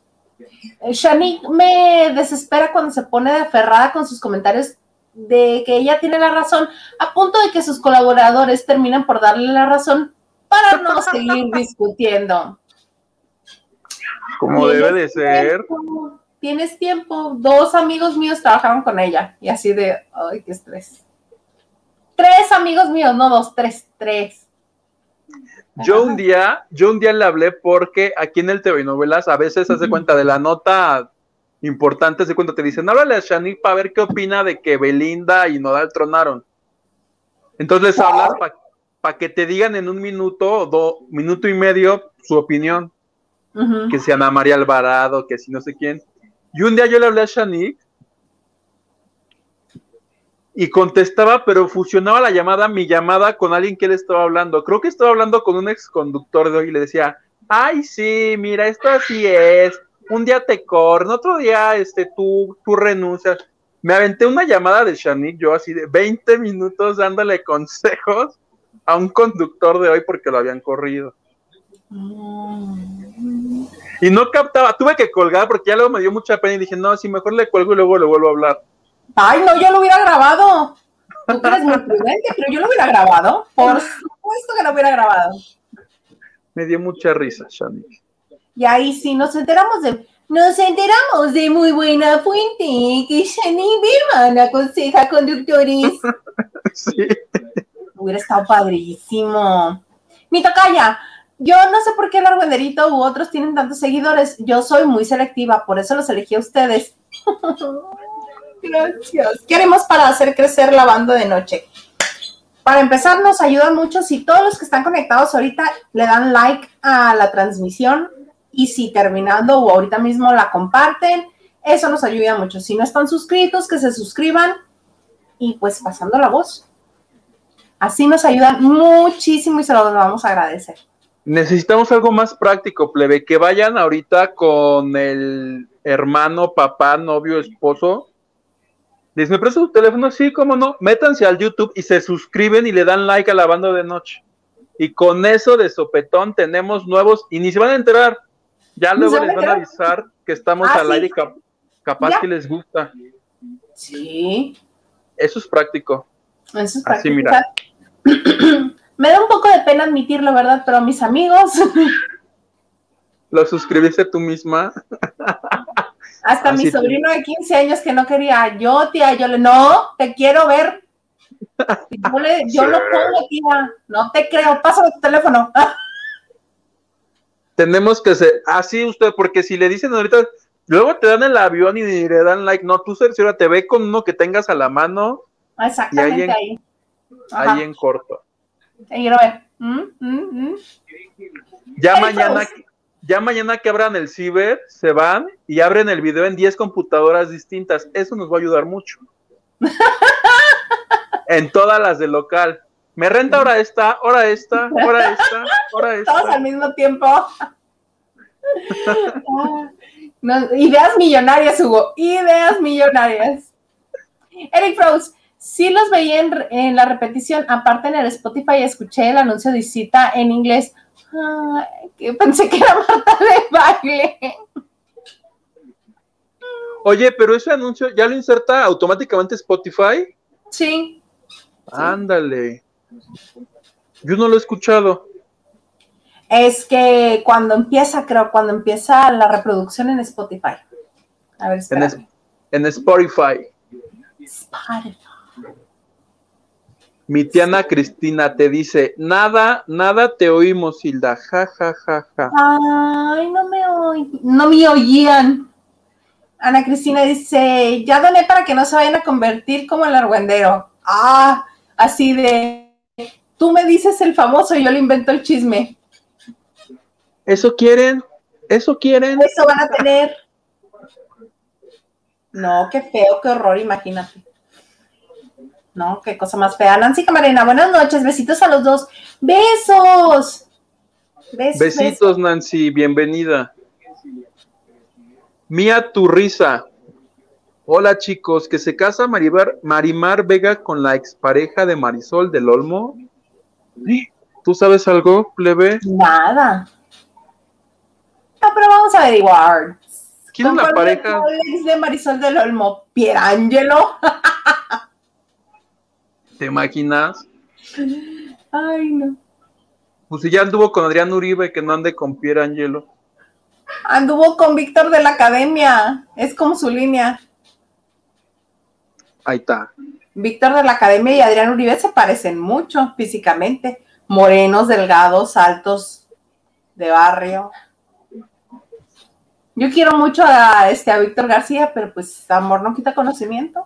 Eh, Shanique me desespera cuando se pone de aferrada con sus comentarios de que ella tiene la razón, a punto de que sus colaboradores terminan por darle la razón para no seguir discutiendo. Como debe de ser. Tiempo, Tienes tiempo. Dos amigos míos trabajaron con ella y así de, ay, qué estrés. Tres amigos míos, no dos, tres, tres. Yo un día, yo un día le hablé porque aquí en el TV Novelas a veces se hace cuenta de la nota importante, se cuenta, te dicen, háblale a Shanique para ver qué opina de que Belinda y Nodal tronaron. Entonces les hablas para que te digan en un minuto o dos, minuto y medio su opinión, que si Ana María Alvarado, que si no sé quién. Y un día yo le hablé a Shanique y contestaba, pero fusionaba la llamada, mi llamada, con alguien que él estaba hablando. Creo que estaba hablando con un ex conductor de hoy y le decía, ay, sí, mira, esto así es. Un día te corren, otro día este, tú, tú renuncias. Me aventé una llamada de Shanique, yo así de 20 minutos dándole consejos a un conductor de hoy porque lo habían corrido. Y no captaba, tuve que colgar porque ya luego me dio mucha pena y dije, no, si mejor le cuelgo y luego le vuelvo a hablar. Ay, no, yo lo hubiera grabado. Tú eres muy prudente, pero yo lo hubiera grabado. Por supuesto que lo hubiera grabado. Me dio mucha risa, Shanique. Y ahí sí nos enteramos de. Nos enteramos de muy buena fuente que Shani Berman aconseja conductores. Sí. Hubiera estado padrísimo. Mi tocaya, yo no sé por qué el argüenderito u otros tienen tantos seguidores. Yo soy muy selectiva, por eso los elegí a ustedes. Gracias. ¿Qué haremos para hacer crecer la banda de noche? Para empezar, nos ayuda mucho si todos los que están conectados ahorita le dan like a la transmisión y si terminando o ahorita mismo la comparten, eso nos ayuda mucho. Si no están suscritos, que se suscriban y pues pasando la voz. Así nos ayudan muchísimo y se los vamos a agradecer. Necesitamos algo más práctico, plebe, que vayan ahorita con el hermano, papá, novio, esposo. Les me presta su teléfono, sí, cómo no. Métanse al YouTube y se suscriben y le dan like a la banda de noche. Y con eso de sopetón tenemos nuevos y ni se van a enterar. Ya Ni luego les van a avisar que estamos Ah, al sí. aire y cap- capaz Ya. que les gusta. Sí, Eso es práctico. eso es Así, práctico. mira. Me da un poco de pena admitirlo, ¿verdad? Pero a mis amigos, Lo suscribiste tú misma. hasta Así mi sobrino de 15 años que no quería, yo, tía, yo le, no, te quiero ver. Yo, le, yo lo pongo, tía, no te creo, pásame tu teléfono. Tenemos que ser así usted, porque si le dicen ahorita, luego te dan el avión y le dan like, no, tú Cerciora, te ve con uno que tengas a la mano, Exactamente Y ahí en- ahí. En corto. te quiero ver. Mm, mm, mm. Ya mañana, ya mañana que abran el ciber, se van y abren el video en 10 computadoras distintas. Eso nos va a ayudar mucho. en todas las de local. Me renta ahora esta, ahora esta, ahora esta, ahora Todos al esta. mismo tiempo. No, ideas millonarias, Hugo. Ideas millonarias. Eric Rose, sí los veía en, en la repetición. Aparte en el Spotify escuché el anuncio de cita en inglés. Ah, pensé que era Marta de baile. Oye, pero ese anuncio ya lo inserta automáticamente Spotify. Sí. Ándale. Yo no lo he escuchado. Es que cuando empieza, creo, cuando empieza la reproducción en Spotify. A ver, En, es- en Spotify. Spotify. Mi tiana Cristina te dice, nada, nada te oímos, Hilda. Ja, ja, ja, ja. Ay, no me oí, no me oían. Ana Cristina dice, ya doné para que no se vayan a convertir como el argüendero. Ah, así de, tú me dices el famoso y yo le invento el chisme. ¿Eso quieren? ¿Eso quieren? Eso van a tener. No, qué feo, qué horror, imagínate. No, qué cosa más fea. Nancy Camarena, buenas noches, besitos a los dos. Besos. Besos, Besitos, Nancy, bienvenida. Mía, tu risa. Hola chicos, que se casa Marimar, Marimar Vega con la expareja de Marisol del Olmo. ¿Tú sabes algo, plebe? Nada. No, pero vamos a averiguar. ¿Quién es la ¿Con cuál pareja? ex de Marisol del Olmo? Pierangelo. ¿Te imaginas? Ay, no. Pues si ya anduvo con Adrián Uribe, que no ande con Pierre Angelo. Anduvo con Víctor de la Academia. Es como su línea. Ahí está. Víctor de la Academia y Adrián Uribe se parecen mucho físicamente. Morenos, delgados, altos, de barrio. Yo quiero mucho a, este, a Víctor García, pero pues amor no quita conocimiento.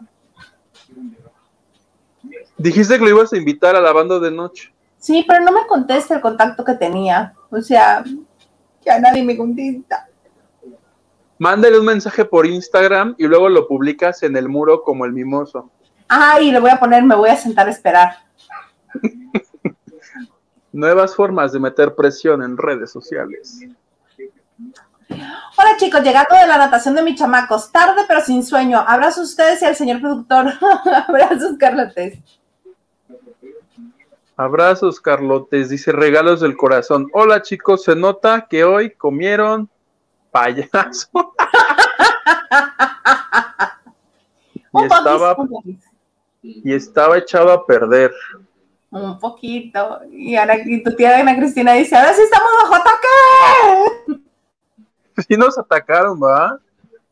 Dijiste que lo ibas a invitar a la banda de noche. Sí, pero no me contesta el contacto que tenía. O sea, ya nadie me contesta. Mándale un mensaje por Instagram y luego lo publicas en el muro como el mimoso. Ay, le voy a poner, me voy a sentar a esperar. Nuevas formas de meter presión en redes sociales. Hola chicos, llegando de la natación de mis chamacos, tarde pero sin sueño. Abrazos a ustedes y al señor productor. Abrazos, Carlotes. Abrazos, Carlotes. Dice regalos del corazón. Hola, chicos. Se nota que hoy comieron payaso. y, estaba. Y estaba echado a perder. Un poquito. Y, Ana, y tu tía Ana Cristina dice, ahora sí estamos bajo ataque. Sí nos atacaron, ¿va?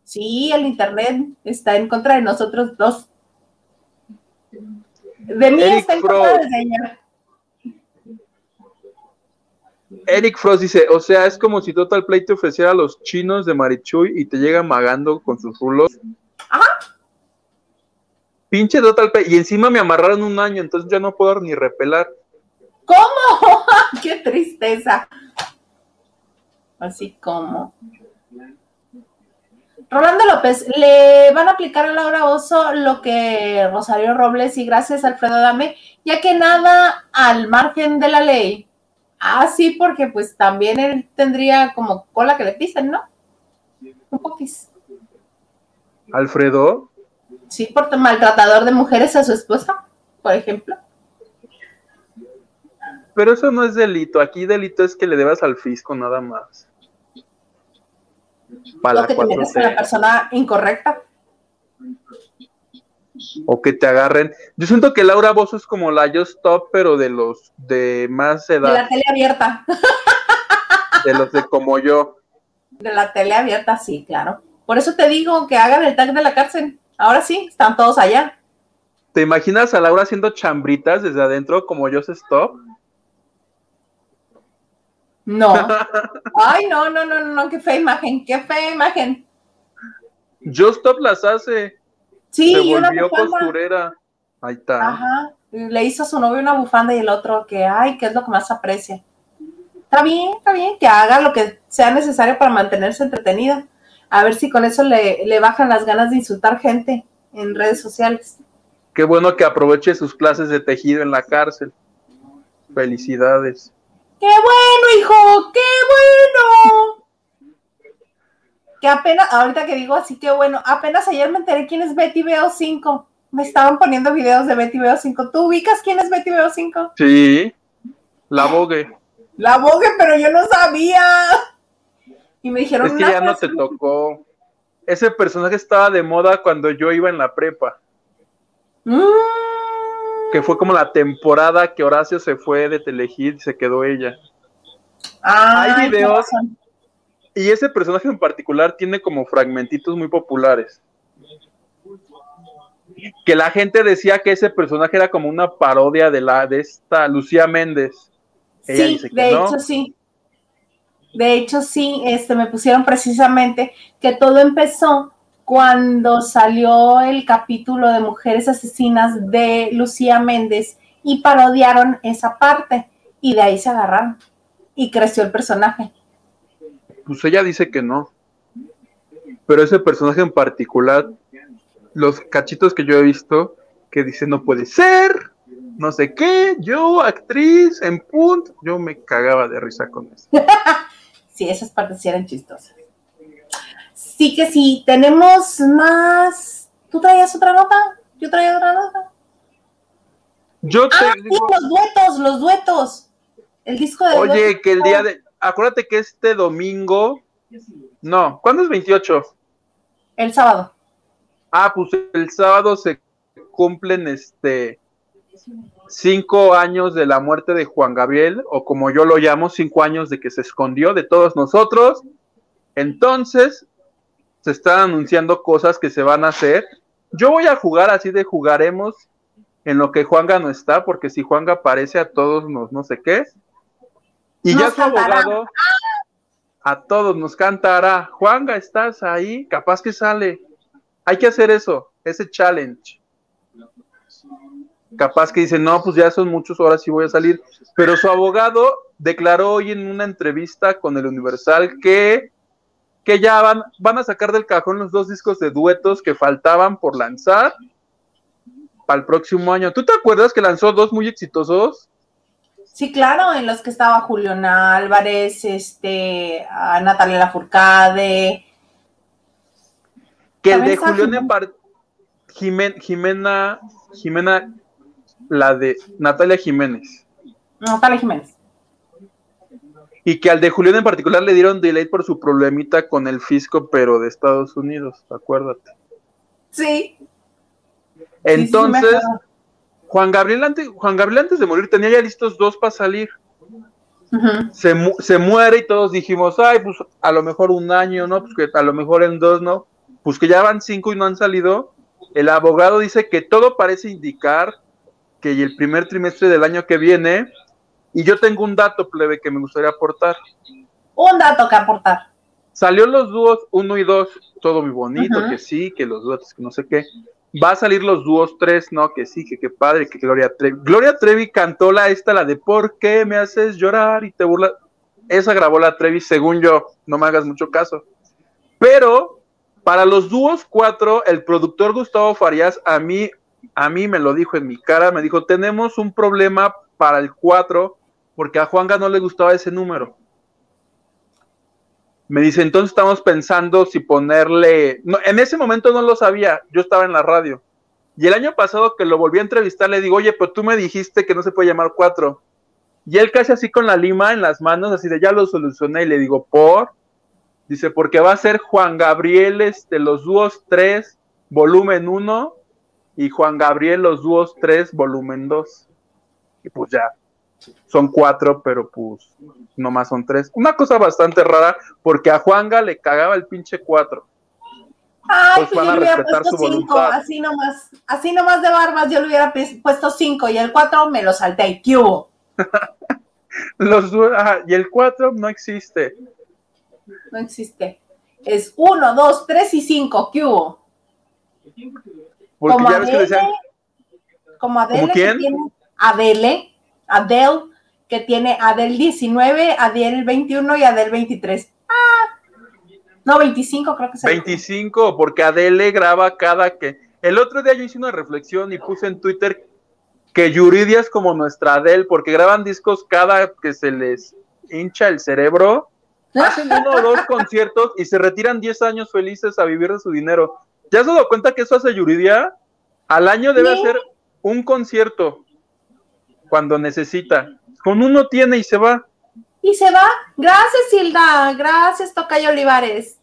Sí, el internet está en contra de nosotros dos. De mí Eric está en Frost. contra del señor. Eric Frost dice, o sea, es como si Total Play te ofreciera a los chinos de Marichuy y te llega magando con sus rulos. Pinche Total Play. Y encima me amarraron un año, entonces ya no puedo ni repelar. ¿Cómo? ¡Qué tristeza! Así como. Rolando López, le van a aplicar a Laura Oso lo que Rosario Robles y gracias Alfredo Dame, ya que nada al margen de la ley. Ah, sí, porque pues también él tendría como cola que le pisen, ¿no? Un poquis. Alfredo, Sí, por maltratador de mujeres a su esposa, por ejemplo. pero eso no es delito. Aquí delito es que le debas al fisco nada más. Para la que te metes con la 4T. persona incorrecta. O que te agarren. Yo siento que Laura Bozo es como la Just Stop, pero de los de más De la edad, tele abierta. de los de como yo. De la tele abierta, sí, claro. Por eso te digo que hagan el tag de la cárcel. Ahora sí, están todos allá. ¿Te imaginas a Laura haciendo chambritas desde adentro como Just Stop? No. Ay, no, no, no, no, qué fea imagen, qué fea imagen. Just Stop las hace. Sí, Se y una costurera. Ahí está. Ajá. Le hizo a su novio una bufanda y el otro que, ay, que es lo que más aprecia. Está bien, está bien, que haga lo que sea necesario para mantenerse entretenida. A ver si con eso le, le bajan las ganas de insultar gente en redes sociales. Qué bueno que aproveche sus clases de tejido en la cárcel. Felicidades. ¡Qué bueno, hijo! ¡Qué bueno! Que apenas, ahorita que digo así, qué bueno, apenas ayer me enteré quién es Betty Veo 5. Me estaban poniendo videos de Betty Veo 5. ¿Tú ubicas quién es Betty Veo 5? Sí. La bogue. La bogue, pero yo no sabía. Y me dijeron Es que ya no te tocó. Ese personaje estaba de moda cuando yo iba en la prepa. Mm. Que fue como la temporada que Horacio se fue de Telehit y se quedó ella. Ay, Hay videos. Y ese personaje en particular tiene como fragmentitos muy populares. Que la gente decía que ese personaje era como una parodia de la de esta Lucía Méndez. Ella Sí, dice que de no. hecho sí. De hecho sí, este me pusieron precisamente que todo empezó cuando salió el capítulo de Mujeres Asesinas de Lucía Méndez y parodiaron esa parte y de ahí se agarraron y creció el personaje. Pues ella dice que no. Pero ese personaje en particular, los cachitos que yo he visto, que dice no puede ser, no sé qué, yo, actriz, en punt, yo me cagaba de risa con eso. Sí, esas partes sí eran chistosas. Sí que sí, tenemos más ¿Tú traías otra nota? Yo traía otra nota. Yo te Ah, sí, digo, los duetos, los duetos. El disco de oye, duetos. que el día de. Acuérdate que este domingo. No, ¿cuándo es 28? El sábado. Ah, pues el sábado se cumplen este cinco años de la muerte de Juan Gabriel, o como yo lo llamo, cinco años de que se escondió de todos nosotros. Entonces, se están anunciando cosas que se van a hacer. Yo voy a jugar así de jugaremos en lo que Juanga no está, porque si Juanga aparece a todos nos no sé qué. Y ya su cantará. abogado a todos nos cantará. Juanga, ¿estás ahí? Capaz que sale. Hay que hacer eso, ese challenge. Capaz que dice, no, pues ya son muchos horas y voy a salir. Pero su abogado declaró hoy en una entrevista con el Universal que, que ya van, van a sacar del cajón los dos discos de duetos que faltaban por lanzar para el próximo año. ¿Tú te acuerdas que lanzó dos muy exitosos? Sí, claro, en los que estaba Julián Álvarez, este, a Natalia Lafourcade. Que el de Julián Jimena, Jimena, la de Natalia Jiménez. Natalia Jiménez. Y que al de Julián en particular le dieron delay por su problemita con el fisco, pero de Estados Unidos, acuérdate. Sí. Entonces, sí, sí. Juan, Gabriel antes, Juan Gabriel antes de morir tenía ya listos dos para salir. Se, mu- se muere y todos dijimos, ay, pues a lo mejor un año, ¿no? Pues que a lo mejor en dos, ¿no? Pues que ya van cinco y no han salido. El abogado dice que todo parece indicar que el primer trimestre del año que viene, y yo tengo un dato, plebe, que me gustaría aportar. Un dato que aportar. Salió los dúos 1 y 2, todo muy bonito, que sí, que los duetos, que no sé qué. Va a salir los dúos 3, no, que sí, que qué padre, que Gloria Trevi. Gloria Trevi cantó la esta, la de ¿Por qué me haces llorar y te burlas? Esa grabó la Trevi, según yo, no me hagas mucho caso. Pero para los dúos 4, el productor Gustavo Farías a mí, a mí me lo dijo en mi cara, me dijo, tenemos un problema para el 4 porque a Juanga no le gustaba ese número. Me dice, entonces estamos pensando si ponerle. No, en ese momento no lo sabía, yo estaba en la radio. Y el año pasado que lo volví a entrevistar, le digo, oye, pero tú me dijiste que no se puede llamar cuatro. Y él casi así con la lima en las manos, así de ya lo solucioné. Y le digo, ¿por? Dice, porque va a ser Juan Gabriel, este, los dúos 3, volumen 1, y Juan Gabriel, los dúos 3, volumen 2. Y pues ya, son cuatro, pero pues nomás son tres. Una cosa bastante rara, porque a Juanga le cagaba el pinche cuatro. Ay, Pues pues yo le hubiera puesto cinco, así nomás, así nomás de barbas, yo le hubiera puesto cinco y el cuatro me lo salté. ¿Qué hubo? Los, ajá, y el cuatro no existe. No existe. Es uno, dos, tres y cinco. ¿Qué hubo? Porque como ya ves que Adele, decían, como Adele ¿Como que tiene Adele, Adele, que tiene Adele 19, Adele 21 y Adele 23. Ah, no, 25 creo que es el- 25, porque Adele graba cada que. El otro día yo hice una reflexión y puse en Twitter que Yuridia es como nuestra Adele, porque graban discos cada que se les hincha el cerebro, hacen uno o dos conciertos y se retiran 10 años felices a vivir de su dinero. ¿Ya has dado cuenta que eso hace Yuridia? Al año debe Sí. hacer un concierto cuando necesita. Con uno tiene y se va. Y se va. Gracias, Hilda. Gracias, Tocayo Olivares.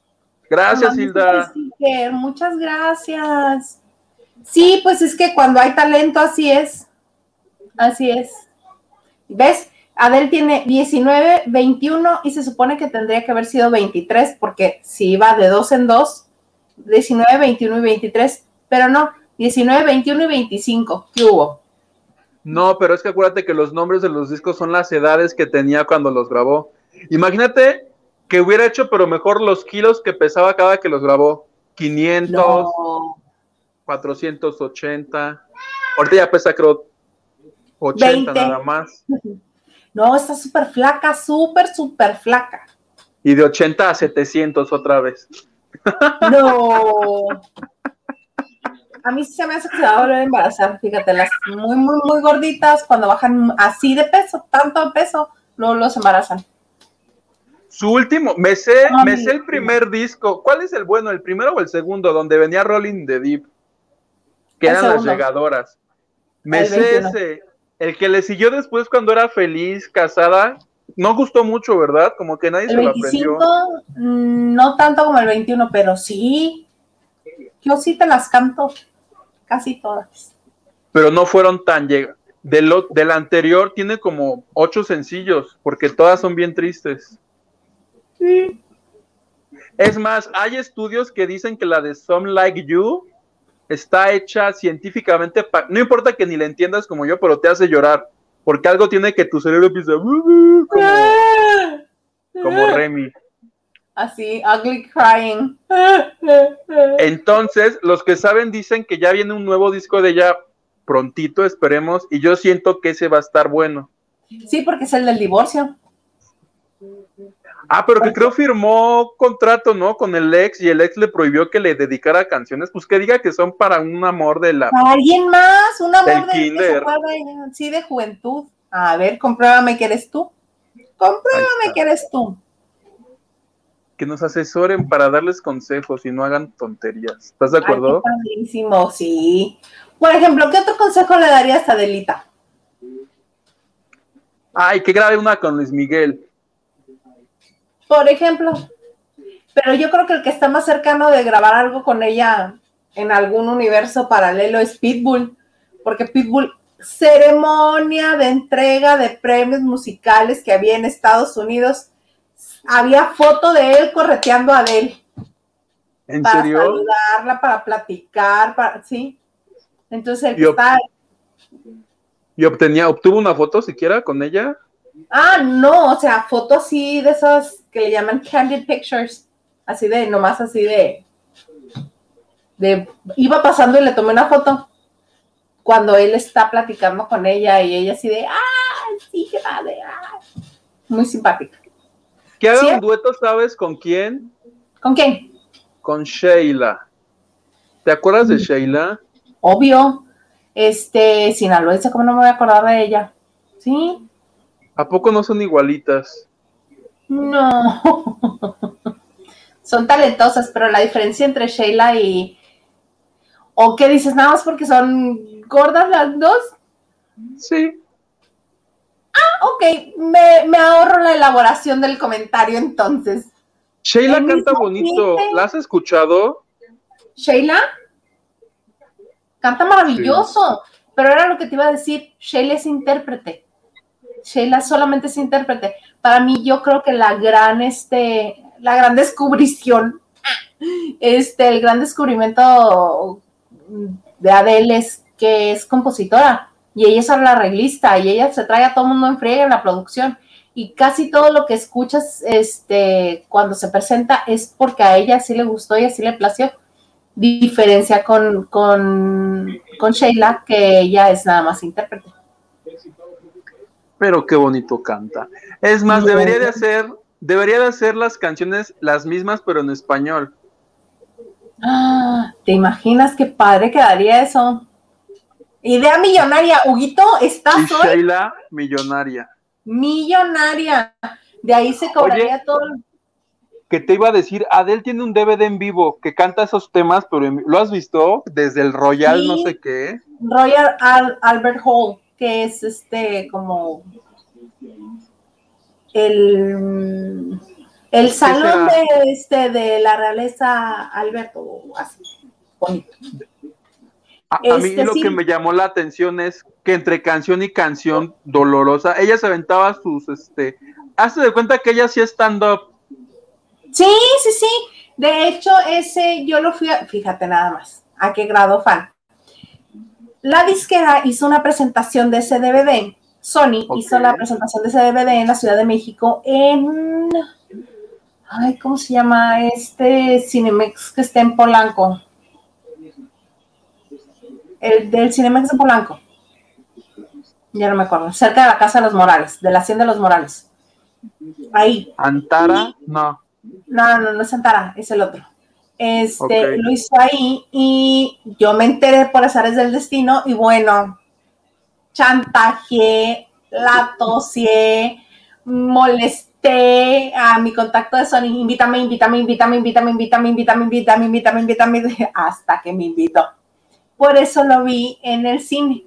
Gracias, Mamá, Hilda. Muchas gracias. Sí, pues es que cuando hay talento, así es. Así es. ¿Ves? Adel tiene 19, 21 y se supone que tendría que haber sido 23 porque si iba de dos en dos, 19, 21 y 23, pero no, 19, 21 y 25. ¿Qué hubo? No, pero es que acuérdate que los nombres de los discos son las edades que tenía cuando los grabó. Imagínate que hubiera hecho, pero mejor los kilos que pesaba cada que los grabó. 500, No. 480. Ahorita ya pesa, creo, 80 20. nada más. No, está súper flaca, súper, súper flaca. Y de 80 a 700 otra vez. No. A mí sí se me hace que se va a volver a embarazar, fíjate, las muy, muy, muy gorditas, cuando bajan así de peso, tanto de peso, luego los embarazan. Su último, me sé, me mi- sé el primer disco. ¿Cuál es el bueno, el primero o el segundo? Donde venía Rolling the Deep. que eran las llegadoras. Me El sé 21. ese. El que le siguió después cuando era feliz, casada, no gustó mucho, ¿verdad? Como que nadie El se lo 25, aprendió. mm, no tanto como el 21, pero sí. Yo sí te las canto. Casi todas. Pero no fueron tan lleg- de lo- del anterior tiene como ocho sencillos, porque todas son bien tristes. Es más, hay estudios que dicen que la de Some Like You está hecha científicamente, no importa que ni la entiendas como yo, pero te hace llorar, porque algo tiene que tu cerebro empieza como, como Remy. Así, ugly crying. Entonces, los que saben dicen que ya viene un nuevo disco de ella prontito, esperemos, y yo siento que ese va a estar bueno. Sí, porque es el del divorcio. Ah, pero que creo firmó contrato, ¿no? Con el ex y el ex le prohibió que le dedicara canciones, pues que diga que son para un amor de la... Alguien más, un amor de, kinder. acuerda, sí, de juventud. A ver, compruébame que eres tú. Compruébame que eres tú. Que nos asesoren para darles consejos y no hagan tonterías. ¿Estás de Ay, acuerdo? qué padrísimo, sí. Por ejemplo, ¿qué otro consejo le darías a Adelita? Ay, que grabe una con Luis Miguel. Por ejemplo. Pero yo creo que el que está más cercano de grabar algo con ella en algún universo paralelo es Pitbull. Porque Pitbull, ceremonia de entrega de premios musicales que había en Estados Unidos, había foto de él correteando a Adele. ¿En para serio? saludarla, para platicar, para, sí. Entonces el que está, ¿Y obtenía, obtuvo una foto siquiera con ella? Ah, no, o sea, foto así de esas que le llaman candid pictures, así de, nomás así de, de, iba pasando y le tomé una foto cuando él está platicando con ella y ella así de, ah, sí, qué padre, ah". muy simpática. Que haga Sí. un dueto, ¿sabes con quién? ¿Con quién? Con Sheila. ¿Te acuerdas Mm. de Sheila? Obvio, este, sinaloense, ¿cómo no me voy a acordar de ella? Sí, ¿A poco no son igualitas? No. son talentosas, pero la diferencia entre Sheila y. ¿O qué dices? Nada más porque son gordas las dos. Sí. Ok, me, me ahorro la elaboración del comentario entonces. Sheila El canta bonito. ¿La has escuchado? Sheila canta maravilloso, pero era lo que te iba a decir. Sheila es intérprete. Sheila solamente es intérprete. Para mí, yo creo que la gran, este, la gran descubrición, este, el gran descubrimiento de Adele es que es compositora y ella es la arreglista y ella se trae a todo el mundo en friega en la producción y casi todo lo que escuchas este, cuando se presenta es porque a ella sí le gustó y así le plació. Diferencia con, con, con Sheila, que ella es nada más intérprete. Pero qué bonito canta. Es más, debería de hacer, debería de hacer las canciones las mismas, pero en español. Ah, ¿Te imaginas qué padre quedaría eso? Idea millonaria. Huguito, estás Y hoy Sheila, millonaria. millonaria. De ahí se cobraría Oye. todo. Que te iba a decir, Adele tiene un DVD en vivo que canta esos temas, pero ¿lo has visto? Desde el Royal, Sí. no sé qué. Royal Al- Albert Hall, que es este como el, el salón de este de la realeza Alberto, o así, bonito. A, a mí Este, lo sí. que me llamó la atención es que entre canción y canción dolorosa, ella se aventaba sus, este, hazte de cuenta que ella sí stand-up. Sí, sí, sí. De hecho, ese yo lo fui a, fíjate nada más, a qué grado fan. La disquera hizo una presentación de ese DVD. Sony hizo la presentación de ese DVD en la Ciudad de México en. Ay, ¿cómo se llama? Este Cinemex que está en Polanco. El del Cinemex de Polanco. Ya no me acuerdo. Cerca de la Casa de los Morales, de la Hacienda de los Morales. Ahí. Antara, no. No, no, no es Santara, es el otro. Este, lo hizo ahí y yo me enteré por azares del destino y bueno, chantajeé, la tosié, molesté a mi contacto de Sony, invítame, invítame, invítame, invítame, invítame, invítame, invítame, invítame, invítame, hasta que me invitó. por eso lo vi en el cine.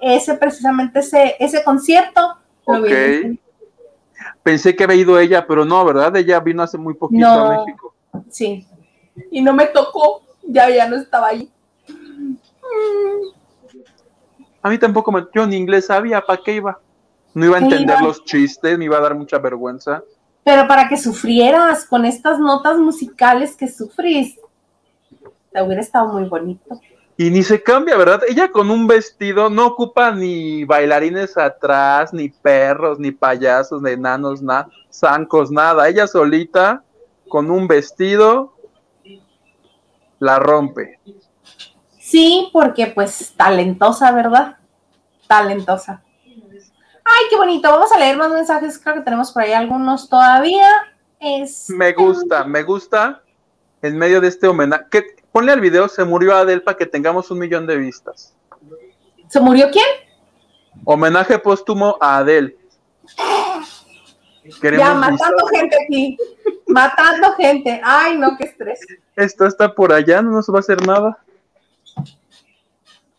Ese precisamente ese, ese concierto lo vi en el Ok. cine. Pensé que había ido ella, pero no, ¿verdad? Ella vino hace muy poquito No. a México. Sí. Y no me tocó, ya, ya no estaba ahí. A mí tampoco me. Yo ni inglés sabía, ¿para qué iba? No iba a entender iba. los chistes, me iba a dar mucha vergüenza. Pero para que sufrieras con estas notas musicales que sufrís, te hubiera estado muy bonito. Y ni se cambia, ¿verdad? Ella con un vestido no ocupa ni bailarines atrás, ni perros, ni payasos, ni enanos, nada, zancos, nada. Ella solita, con un vestido, la rompe. Sí, porque pues talentosa, ¿verdad? Talentosa. Ay, qué bonito. Vamos a leer más mensajes. Creo que tenemos por ahí algunos todavía. Es... Me gusta, me gusta en medio de este homenaje. que- Ponle al video, se murió Adel para que tengamos un millón de vistas. ¿Se murió quién? Homenaje póstumo a Adel. Queremos ya, matando gente aquí. Matando gente. Ay, no, qué estrés. Esto está por allá, no nos va a hacer nada.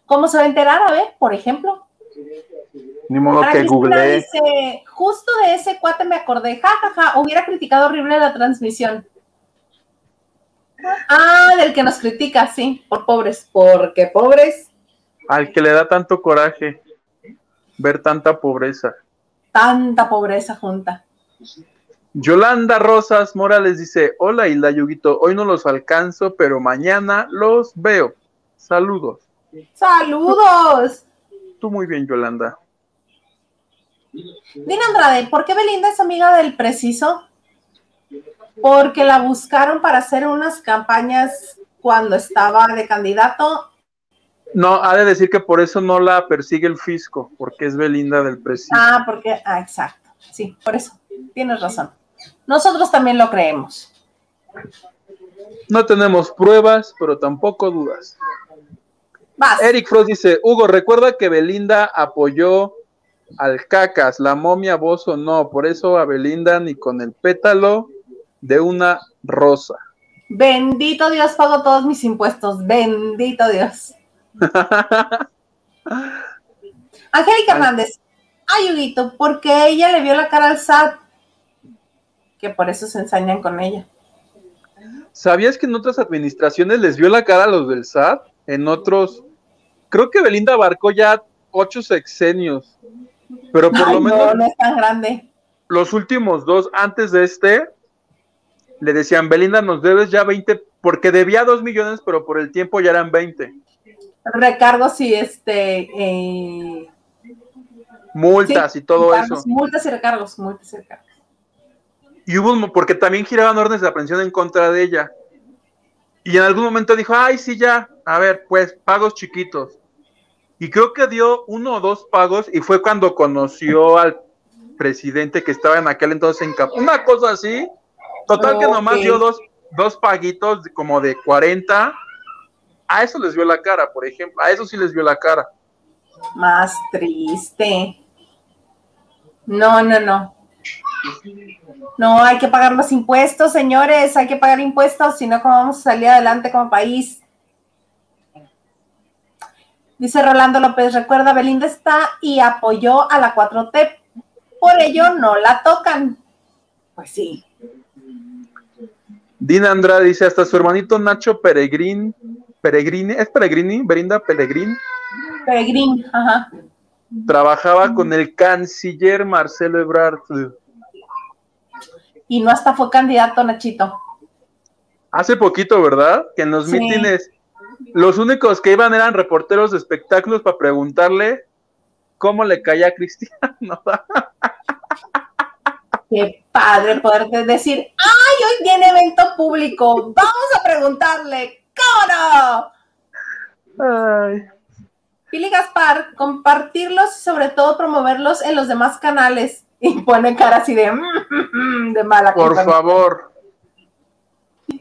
¿Cómo se va a enterar? A ver, por ejemplo. Ni modo que googleé. dice, justo de ese cuate me acordé, ja, ja, ja, hubiera criticado horrible la transmisión. Ah, del que nos critica, sí, por pobres, porque pobres, Al que le da tanto coraje ver tanta pobreza. tanta pobreza junta. Yolanda Rosas Morales dice: Hola Hilda Yuguito, hoy no los alcanzo, pero mañana los veo. Saludos. ¡Saludos! Tú muy bien, Yolanda. Dina Andrade, ¿por qué Belinda es amiga del preciso? Porque la buscaron para hacer unas campañas cuando estaba de candidato. No, ha de decir que por eso no la persigue el fisco, porque es Belinda del presidio. Ah, porque, ah, exacto. Sí, por eso. Tienes razón. Nosotros también lo creemos. No tenemos pruebas, pero tampoco dudas. Vas. Eric Frost dice, Hugo, recuerda que Belinda apoyó al cacas, la momia Bozo no, por eso a Belinda ni con el pétalo de una rosa. Bendito Dios, pago todos mis impuestos. Bendito Dios. Angélica Hernández. Ay, Huguito, porque ella le vio la cara al SAT. Que por eso se ensañan con ella. ¿Sabías que en otras administraciones les vio la cara a los del SAT? En otros, creo que Belinda abarcó ya ocho sexenios, pero por Ay, lo menos no, no es tan grande. los últimos dos antes de este, le decían, Belinda, nos debes ya 20, porque debía 2 millones, pero por el tiempo ya eran 20. Recargos y este. eh, Multas sí, y todo recargos, eso. Multas y recargos, multas y recargos. Y hubo, un- porque también giraban órdenes de aprehensión en contra de ella. Y en algún momento dijo, ay, sí, ya, a ver, pues, pagos chiquitos. Y creo que dio uno o dos pagos y fue cuando conoció al presidente que estaba en aquel entonces en Cap. Una cosa así. Total que nomás dio dos, dos paguitos como de 40. A eso les vio la cara, por ejemplo. A eso sí les vio la cara. Más triste. No, no, no. No, hay que pagar los impuestos, señores, hay que pagar impuestos, si no, ¿cómo vamos a salir adelante como país? Dice Rolando López, recuerda, Belinda está y apoyó a la 4T, por ello no la tocan. Pues sí, Dina Andrade dice, hasta su hermanito Nacho Peregrín, Peregrini, ¿es Peregrini? Berinda Peregrín, Peregrín, ajá. trabajaba con el canciller Marcelo Ebrard. Y no hasta fue candidato, Nachito. Hace poquito, ¿verdad? Que en los Sí. mítines los únicos que iban eran reporteros de espectáculos para preguntarle cómo le caía a Cristiano. Qué padre poder decir, ¡ay, hoy tiene evento público! Vamos a preguntarle, ¿cómo no? Ay, Pili Gaspar, compartirlos y sobre todo promoverlos en los demás canales. Y pone cara así de, "Mm, de mala por compañía". favor.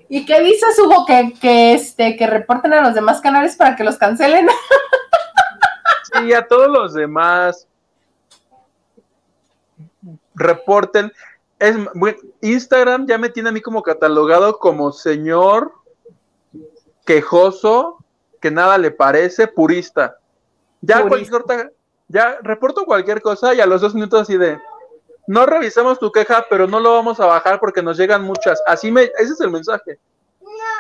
¿Y qué dices, Hugo? Que, que, este, que reporten a los demás canales para que los cancelen. Sí, a todos los demás reporten. Es, bueno, Instagram ya me tiene a mí como catalogado como señor quejoso que nada le parece, purista. Ya Purista. cualquier ya reporto cualquier cosa y a los dos minutos así de no revisamos tu queja, pero no lo vamos a bajar porque nos llegan muchas. Así me, ese es el mensaje.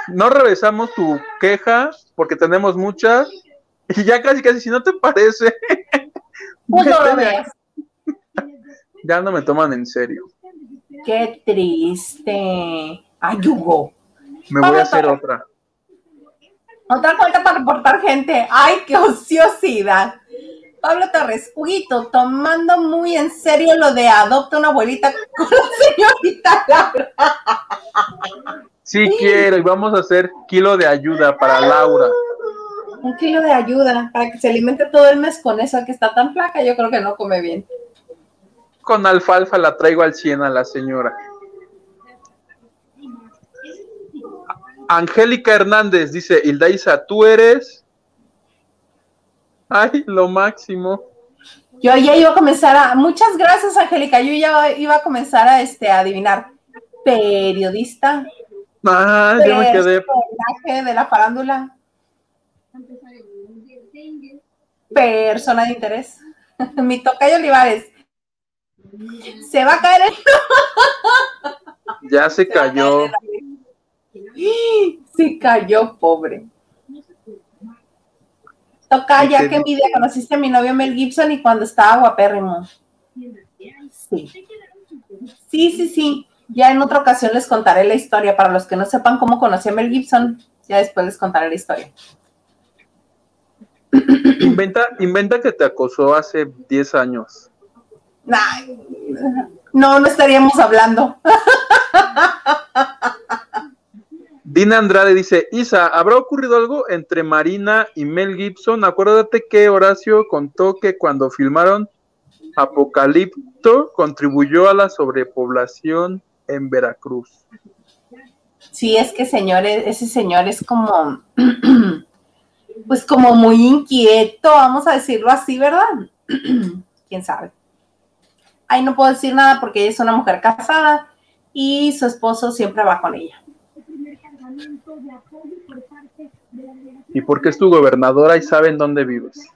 No revisamos tu queja porque tenemos muchas. Y ya casi casi si no te parece, Pues no lo vete de veas. ya no me toman en serio. Qué triste. Ay, Hugo. Me voy a hacer otra. Otra cuenta para reportar gente. Ay, qué ociosidad. Pablo Torres, Huguito, tomando muy en serio lo de adopta una abuelita con la señorita Laura. Sí quiero y vamos a hacer kilo de ayuda para Laura. Un kilo de ayuda para que se alimente todo el mes con esa que está tan flaca. Yo creo que no come bien. Con alfalfa la traigo al 100 a la señora. Angélica Hernández dice, Hildaisa, tú eres... Ay, lo máximo. Yo ya iba a comenzar a. Muchas gracias, Angélica. Yo ya iba a comenzar a este, a adivinar. Periodista. Ah, yo me quedé... Personaje de la farándula. Persona de interés. Mi tocayo Olivares. Se va a caer el. Ya se cayó. Se cayó, pobre. Tocaya, ¿Y qué qué envidia. Conociste a mi novio Mel Gibson y cuando estaba guapérrimo. Sí. Sí, sí, sí. Ya en otra ocasión les contaré la historia. Para los que no sepan cómo conocí a Mel Gibson, ya después les contaré la historia. Inventa, inventa que te acosó hace 10 años. No, no estaríamos hablando. Dina Andrade dice, Isa, ¿habrá ocurrido algo entre Marina y Mel Gibson? Acuérdate que Horacio contó que cuando filmaron Apocalipto contribuyó a la sobrepoblación en Veracruz. Sí, es que señores, ese señor es como, pues como muy inquieto, vamos a decirlo así, ¿verdad? ¿Quién sabe? Ahí no puedo decir nada porque ella es una mujer casada y su esposo siempre va con ella. Y porque es tu gobernadora y saben dónde vives.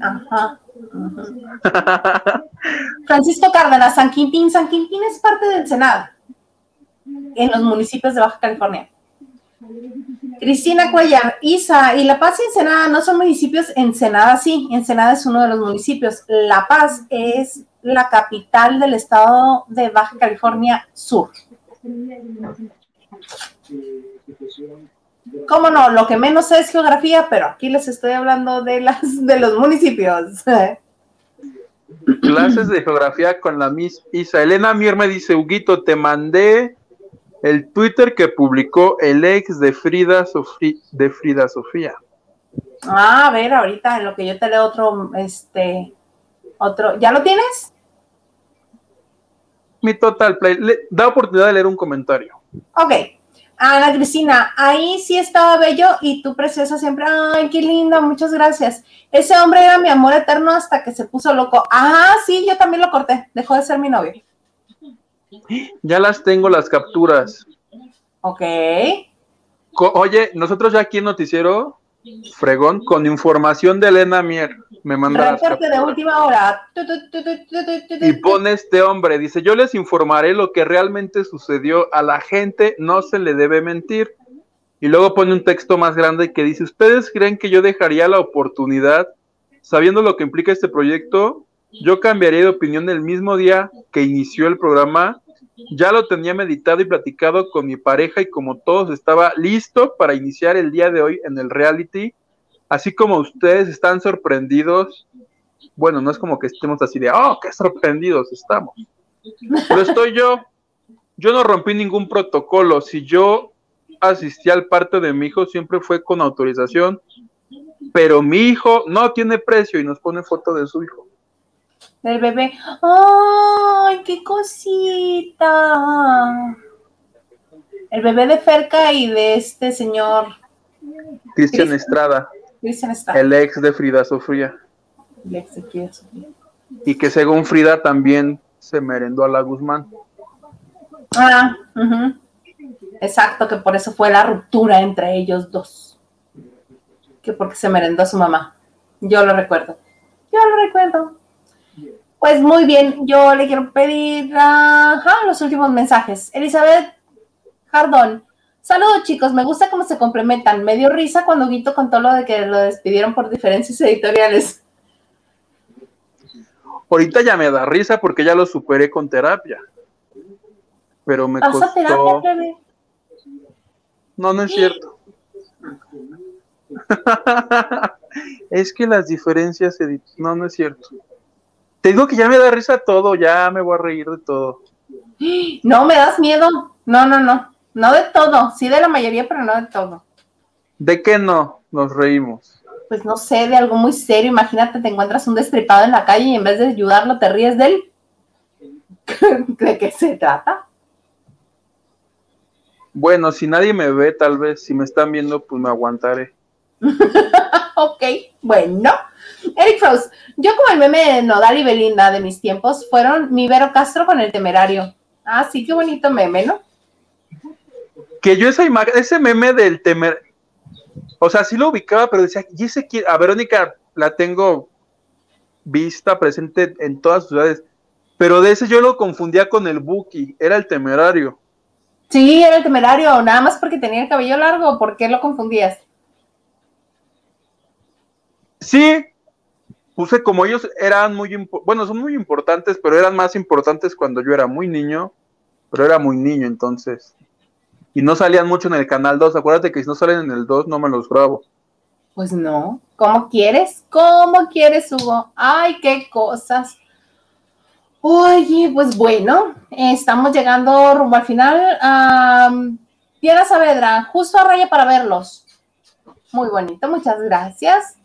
Francisco Cárdenas, San Quintín. San Quintín es parte del Senado en los municipios de Baja California. Cristina Cuellar, Isa y La Paz y Ensenada no son municipios. Ensenada sí, Ensenada es uno de los municipios. La Paz es la capital del estado de Baja California Sur. ¿Cómo no? Lo que menos sé es geografía, pero aquí les estoy hablando de, las, de los municipios. Clases de geografía con la Miss Isa. Elena Mier me dice, Huguito, te mandé el Twitter que publicó el ex de Frida, Sofi- de Frida Sofía. Ah, a ver, ahorita en lo que yo te leo otro, este, otro, ¿ya lo tienes? Mi total play. Le- da oportunidad de leer un comentario. Ok. Ana Cristina, ahí sí estaba bello y tú preciosa siempre. Ay, qué linda, muchas gracias. Ese hombre era mi amor eterno hasta que se puso loco. Ah, sí, yo también lo corté. Dejó de ser mi novio. Ya las tengo las capturas. Ok. Co- Oye, nosotros ya aquí en Noticiero Fregón, con información de Elena Mier, me manda las Reporte de capturas. última hora. Tu, tu, tu, tu, tu, tu, tu, Y pone este hombre, dice, yo les informaré lo que realmente sucedió, a la gente no se le debe mentir. Y luego pone un texto más grande que dice, ¿ustedes creen que yo dejaría la oportunidad, sabiendo lo que implica este proyecto? Yo cambiaría de opinión el mismo día que inició el programa. Ya lo tenía meditado y platicado con mi pareja y como todos estaba listo para iniciar el día de hoy en el reality. Así como ustedes están sorprendidos, bueno, no es como que estemos así de, oh, qué sorprendidos estamos. Pero estoy yo. Yo no rompí ningún protocolo. Si yo asistí al parto de mi hijo, siempre fue con autorización. Pero mi hijo no tiene precio y nos pone foto de su hijo. Del bebé. ¡Ay, qué cosita! El bebé de Ferca y de este señor Cristian. Estrada, Cristian está. el ex de Frida Sofía. El ex de Frida Sofía. Y que según Frida también se merendó a la Guzmán. Ah, exacto, que por eso fue la ruptura entre ellos dos. que porque se merendó a su mamá. Yo lo recuerdo. Yo lo recuerdo. Pues muy bien, yo le quiero pedir ajá, los últimos mensajes. Elizabeth Jardón. Saludos chicos, me gusta cómo se complementan. Me dio risa cuando Guito contó lo de que lo despidieron por diferencias editoriales. Ahorita ya me da risa porque ya lo superé con terapia. Pero me ¿Vas a costó. terapia? No, no es cierto. es que las diferencias No, no es cierto. Te digo que ya me da risa todo, ya me voy a reír de todo. No, me das miedo. No, no, no. No de todo. Sí de la mayoría, pero no de todo. ¿De qué no? Nos reímos. Pues no sé, de algo muy serio. Imagínate, te encuentras un destripado en la calle y en vez de ayudarlo te ríes de él. ¿De qué se trata? Bueno, si nadie me ve, tal vez, si me están viendo, pues me aguantaré. ok, bueno. Eric Frost, yo como el meme de Nodal y Belinda de mis tiempos fueron mi Vero Castro con el temerario. Ah, sí, qué bonito meme, ¿no? Que yo esa imagen, ese meme del temer, o sea, sí lo ubicaba, pero decía, ¿y ese? A Verónica la tengo vista, presente en todas sus ciudades, pero de ese yo lo confundía con el Buki, era el temerario. Sí, era el temerario, nada más porque tenía el cabello largo, ¿por qué lo confundías? Sí, puse como ellos eran muy, bueno, son muy importantes, pero eran más importantes cuando yo era muy niño, pero era muy niño entonces. Y no salían mucho en el canal 2, acuérdate que si no salen en el 2 no me los grabo. Pues no. ¿Cómo quieres? ¿Cómo quieres, Hugo? Ay, qué cosas. Oye, pues bueno, estamos llegando rumbo al final. Am, Diana Saavedra, justo a raya para verlos. Muy bonito, muchas gracias.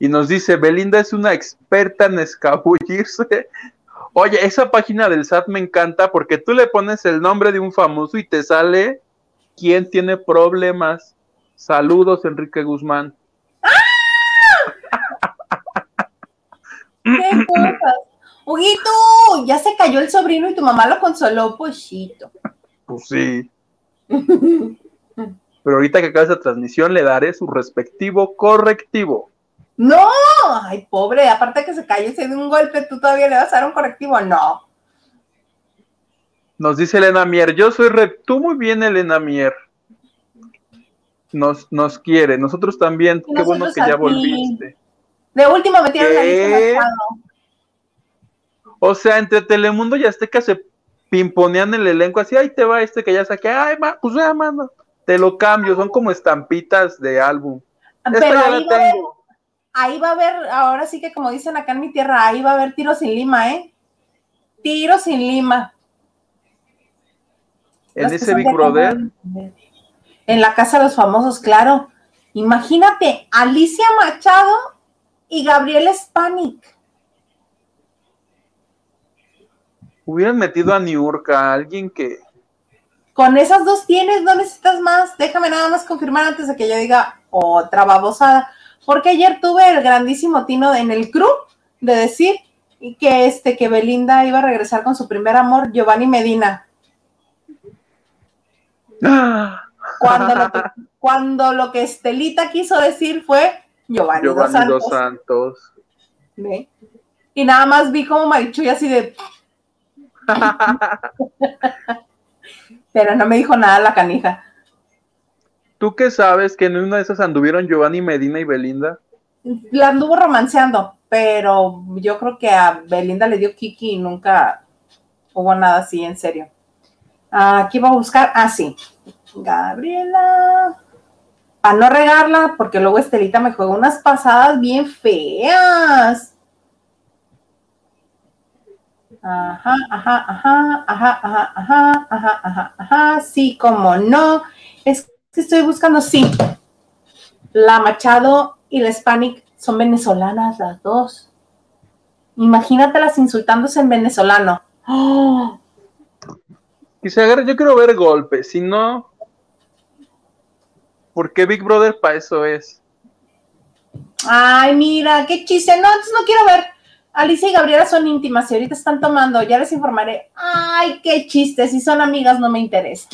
Y nos dice, Belinda es una experta en escabullirse. Oye, esa página del SAT me encanta porque tú le pones el nombre de un famoso y te sale quién tiene problemas. Saludos, Enrique Guzmán. ¿Qué cosas? Huguito, ya se cayó el sobrino y tu mamá lo consoló, pochito. Pues sí. Pero ahorita que acabe esa transmisión le daré su respectivo correctivo. No, ay, pobre, aparte que se cayó, se dio un golpe, tú todavía le vas a dar un correctivo. No. Nos dice Elena Mier, yo soy re... Tú muy bien, Elena Mier. Nos, nos quiere, nosotros también. Y Qué bueno que ya volviste. De último metieron ¿Qué? Machado. O sea, entre Telemundo y Azteca se pimponean el elenco así, ahí te va este que ya saqué, ay, ma, pues ya, mano, te lo cambio, son como estampitas de álbum. Esta Pero ya ahí la tengo. Ahí va a haber, ahora sí que como dicen acá en mi tierra, ahí va a haber tiro sin lima, ¿eh? Tiro sin lima. En ese Big de Brother, En la casa de los famosos, claro. Imagínate, Alicia Machado y Gabriel Spanik. hubieran metido a Niurka, alguien que, Con esas dos tienes, no necesitas más. Déjame nada más confirmar antes de que yo diga otra babosada. Porque ayer tuve el grandísimo tino en el crew de decir que este que Belinda iba a regresar con su primer amor, Giovanni Medina. Cuando lo que, cuando lo que Estelita quiso decir fue Giovanni, dos Giovanni Santos. Dos Santos. ¿Ve? Y nada más vi como Marichuy así de. Pero no me dijo nada la canija. ¿Tú qué sabes que en una de esas anduvieron Giovanni Medina y Belinda? La anduvo romanceando, pero yo creo que a Belinda le dio Kiki y nunca hubo nada así, en serio. Aquí voy a buscar, ah, sí. Gabriela. A no regarla, porque luego Estelita me juega unas pasadas bien feas. Ajá, ajá, ajá, ajá, ajá, ajá, ajá, ajá, ajá, sí, como no. Es que estoy buscando, sí. La Machado y la Hispanic son venezolanas las dos. Imagínatelas insultándose en venezolano. ¡Oh! Que se agarre, yo quiero ver golpes, si no, porque Big Brother para eso es. Ay, mira, qué chiste. No, entonces no quiero ver. Alicia y Gabriela son íntimas y ahorita están tomando. Ya les informaré. Ay, qué chiste. Si son amigas, no me interesa.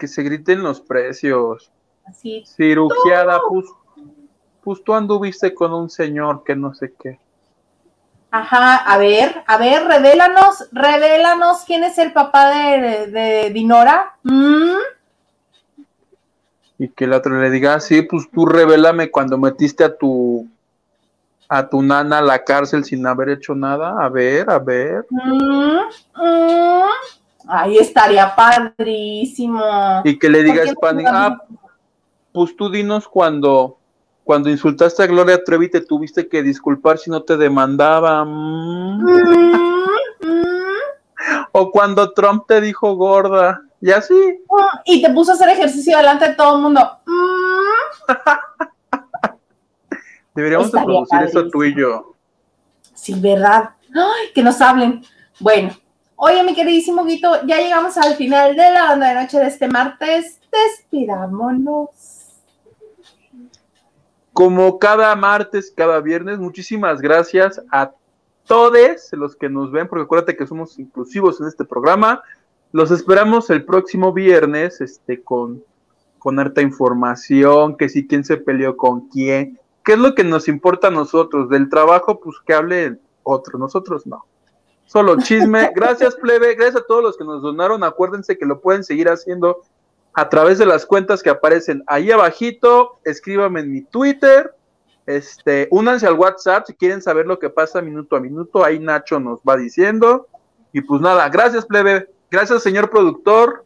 Que se griten los precios. Así. Cirugiada, pues, pues tú anduviste con un señor que no sé qué. Ajá, a ver, a ver, revélanos, revélanos quién es el papá de, de Dinora. ¿Mm? Y que el otro le diga, ah, sí, pues tú revélame cuando metiste a tu a tu nana a la cárcel sin haber hecho nada. A ver, a ver. Mm, mm. Ahí estaría padrísimo. Y que le diga a Spani, ah, pues tú dinos cuando, cuando insultaste a Gloria Trevi te tuviste que disculpar si no te demandaba. Mm. o cuando Trump te dijo gorda. Y así. Y te puso a hacer ejercicio delante de todo el mundo. Deberíamos producir eso tú y yo. Sí, ¿verdad? Ay, que nos hablen. Bueno, oye, mi queridísimo Guito, ya llegamos al final de la banda de noche de este martes. Despidámonos. Como cada martes, cada viernes, muchísimas gracias a todos los que nos ven, porque acuérdate que somos inclusivos en este programa. Los esperamos el próximo viernes, este, con, con harta información, que si quién se peleó con quién, ¿Qué es lo que nos importa a nosotros? Del trabajo, pues que hable otro, nosotros no. Solo chisme. Gracias, plebe. Gracias a todos los que nos donaron. Acuérdense que lo pueden seguir haciendo a través de las cuentas que aparecen ahí abajito. Escríbame en mi Twitter. Este, únanse al WhatsApp si quieren saber lo que pasa minuto a minuto. Ahí Nacho nos va diciendo. Y pues nada, gracias, plebe. Gracias, señor productor.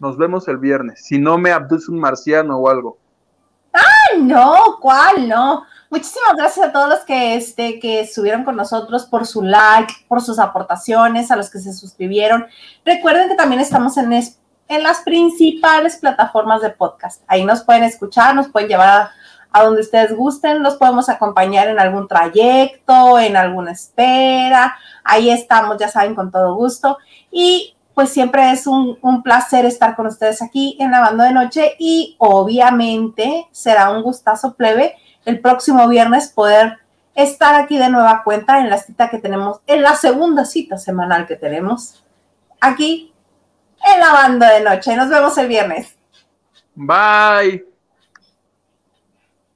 Nos vemos el viernes. Si no me abduce un marciano o algo. ¡Ay, no! ¿Cuál? No. Muchísimas gracias a todos los que, este, que estuvieron con nosotros por su like, por sus aportaciones, a los que se suscribieron. Recuerden que también estamos en, en las principales plataformas de podcast. Ahí nos pueden escuchar, nos pueden llevar a, donde ustedes gusten, los podemos acompañar en algún trayecto, en alguna espera. Ahí estamos, ya saben, con todo gusto. Y pues siempre es un, placer estar con ustedes aquí en la banda de noche y obviamente será un gustazo plebe el próximo viernes poder estar aquí de nueva cuenta en la cita que tenemos, en la segunda cita semanal que tenemos aquí en la banda de noche. Nos vemos el viernes. Bye.